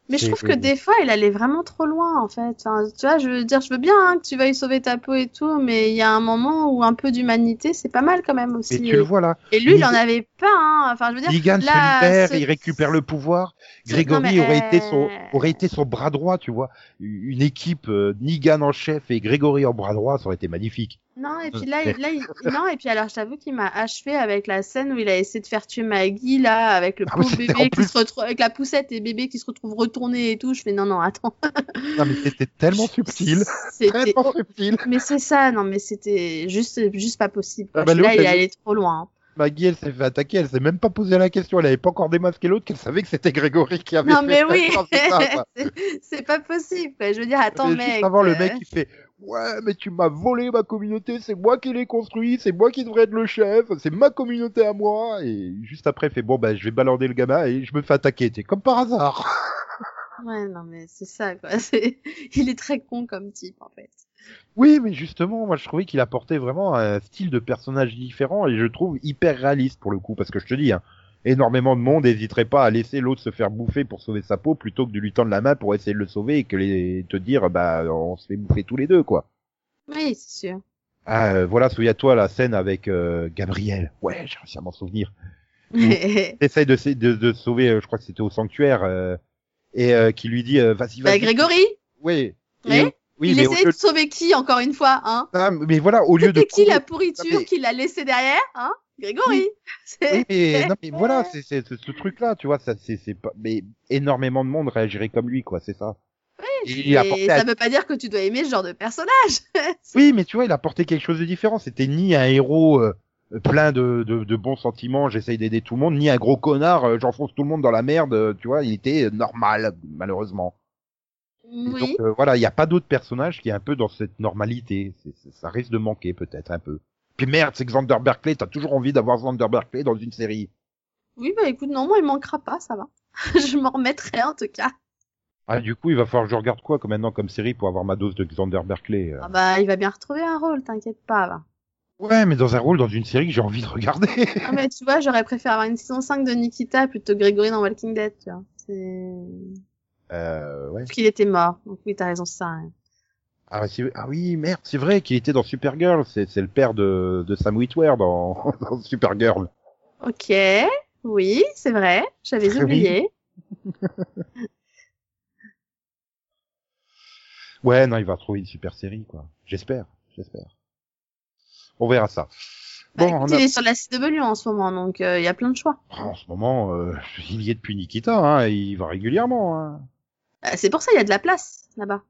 Mais je trouve que des fois, il allait vraiment trop loin, en fait. Enfin, tu vois, je veux dire, je veux bien hein, que tu veuilles sauver ta peau et tout, mais il y a un moment où un peu d'humanité, c'est pas mal quand même aussi. Et tu le vois là. Et lui, il en avait pas, hein. Enfin, je veux dire, se là, libère, ce- il récupère le pouvoir. Grégory mais, aurait été euh, son aurait été son bras droit, tu vois. Une équipe euh, Negan en chef et Grégory en bras droit, ça aurait été magnifique. Non, et puis là, il- là, il- non, et puis alors, je t'avoue qu'il m'a achevé avec la scène où il a essayé de faire tuer Maggie, là, avec le Ah pauvre bébé qui se retrouve, avec la poussette et bébé qui se retrouve retourné et tout. Je fais, non, non, attends. Non mais c'était tellement subtil, C'était, tellement subtil. mais c'est ça, non, mais c'était juste, juste pas possible. Ah bah, là, il elle- allait trop loin. hein. Maggie, elle s'est fait attaquer, elle s'est même pas posé la question, elle avait pas encore démasqué l'autre, qu'elle savait que c'était Grégory qui avait Non, fait mais ça. oui, Non, <laughs> c'est pas possible, quoi. Je veux dire, attends, Et mec. juste avant, le euh, mec, il fait Ouais, mais tu m'as volé ma communauté, c'est moi qui l'ai construit, c'est moi qui devrais être le chef, c'est ma communauté à moi. Et juste après, il fait Bon, bah, je vais balander le gamin et je me fais attaquer. C'est comme par hasard. <laughs> Ouais, non, mais c'est ça, quoi. <laughs> C'est... Il est très con comme type, en fait. Oui, mais justement, moi, je trouvais qu'il apportait vraiment un style de personnage différent et je trouve hyper réaliste pour le coup, parce que je te dis, hein, énormément de monde n'hésiterait pas à laisser l'autre se faire bouffer pour sauver sa peau plutôt que de lui tendre la main pour essayer de le sauver et que les te dire, bah, on se fait bouffer tous les deux, quoi. Oui, c'est sûr. Ah, euh, voilà, souviens-toi la scène avec euh, Gabriel. Ouais, j'ai réussi à m'en souvenir. <laughs> Essaye de, de, de sauver, euh, je crois que c'était au sanctuaire, euh, et euh, qui lui dit, euh, vas-y, vas-y. bah, Grégory, Oui. Oui. Et- oui, il essayait de sauver qui, encore une fois, hein? Ah, mais voilà, au lieu de qui la pourriture mais- qu'il a laissé derrière, hein? Grégory. Oui, <laughs> mais, non, mais voilà, c'est, ce truc-là, tu vois, ça, c'est, pas, mais énormément de monde réagirait comme lui, quoi, c'est ça. Il apportait ça un- veut pas dire que tu dois aimer ce genre de personnage. <laughs> Oui, mais tu vois, il apportait quelque chose de différent. C'était ni un héros euh, plein de, de, de bons sentiments, j'essaye d'aider tout le monde, ni un gros connard, euh, j'enfonce tout le monde dans la merde, euh, tu vois, il était euh, normal, malheureusement. Et Oui. Donc euh, voilà, il n'y a pas d'autre personnage qui est un peu dans cette normalité. Ça risque de manquer peut-être un peu. Puis merde, c'est Xander Berkeley, t'as toujours envie d'avoir Xander Berkeley dans une série. Oui, bah écoute, non, moi, il manquera pas, ça va. <laughs> je m'en remettrai en tout cas. Ah, du coup, il va falloir que je regarde quoi comme maintenant comme série pour avoir ma dose de Xander Berkeley. euh. Ah bah, il va bien retrouver un rôle, t'inquiète pas. Va. Ouais, mais dans un rôle dans une série que j'ai envie de regarder. <laughs> Ah, mais tu vois, j'aurais préféré avoir une saison 5 de Nikita plutôt que Grégory dans Walking Dead, tu vois. C'est... euh, ouais. Parce qu'il était mort. Donc oui, t'as raison, ça. hein. Ah, ah oui, merde, c'est vrai qu'il était dans Supergirl. C'est c'est le père de, de Sam Witwer dans, <laughs> dans Supergirl. Ok, oui, c'est vrai, j'avais oublié. <laughs> Ouais, non, il va trouver une super série, quoi. J'espère, j'espère. On verra ça. Bah, Bon, écoute, on a- il est sur la CW en ce moment, donc euh, il y a plein de choix. En ce moment, euh, <laughs> il y est depuis Nikita, hein, il va régulièrement. Hein. Euh, c'est pour ça il y a de la place là-bas.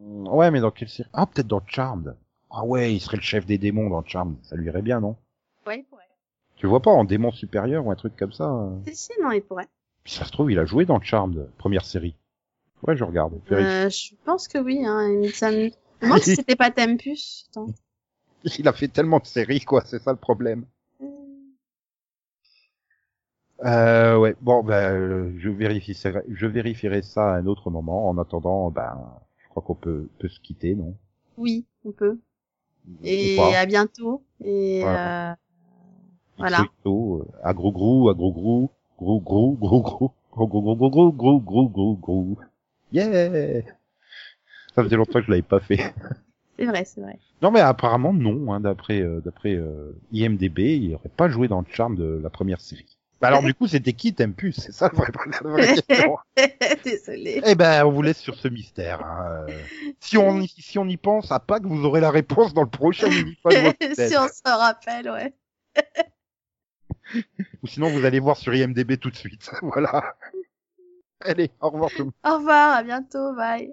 Ouais, mais dans quelle série Ah, peut-être dans Charmed. Ah ouais, il serait le chef des démons dans Charmed. Ça lui irait bien, non? Ouais, il pourrait. Tu vois pas en démon supérieur ou un truc comme ça euh Si, si, non, il pourrait. Puis ça se trouve, il a joué dans Charmed, première série. Ouais, je regarde. Euh, je pense que oui, hein. me- demande si <laughs> c'était pas Tempus. Attends. Il a fait tellement de séries, quoi, c'est ça le problème. Euh, ouais, bon, ben, euh, je vérifierai, je vérifierai ça à un autre moment. En attendant, ben, crois qu'on peut, peut se quitter, non? Oui, on peut. Et à bientôt. Et Voilà. euh, voilà. Euh, à gros gros, à gros gros, gros gros, gros gros, gros gros gros gros gros gros gros gros gros. Yeah! Ça faisait longtemps que je l'avais pas fait. c'est vrai, c'est vrai. Non mais apparemment non, hein, d'après euh, d'après euh, IMDb, il aurait pas joué dans le charme de la première série. Bah alors du coup c'était qui Tempus? C'est ça le vrai- la vraie <laughs> question. Désolée. Eh ben on vous laisse sur ce mystère. hein. Si on y- si on y pense, à Pâques vous aurez la réponse dans le prochain mini <laughs> si on se rappelle, ouais. <laughs> Ou sinon vous allez voir sur IMDb tout de suite. voilà. Allez, au revoir tout le monde. Au revoir, à bientôt, bye.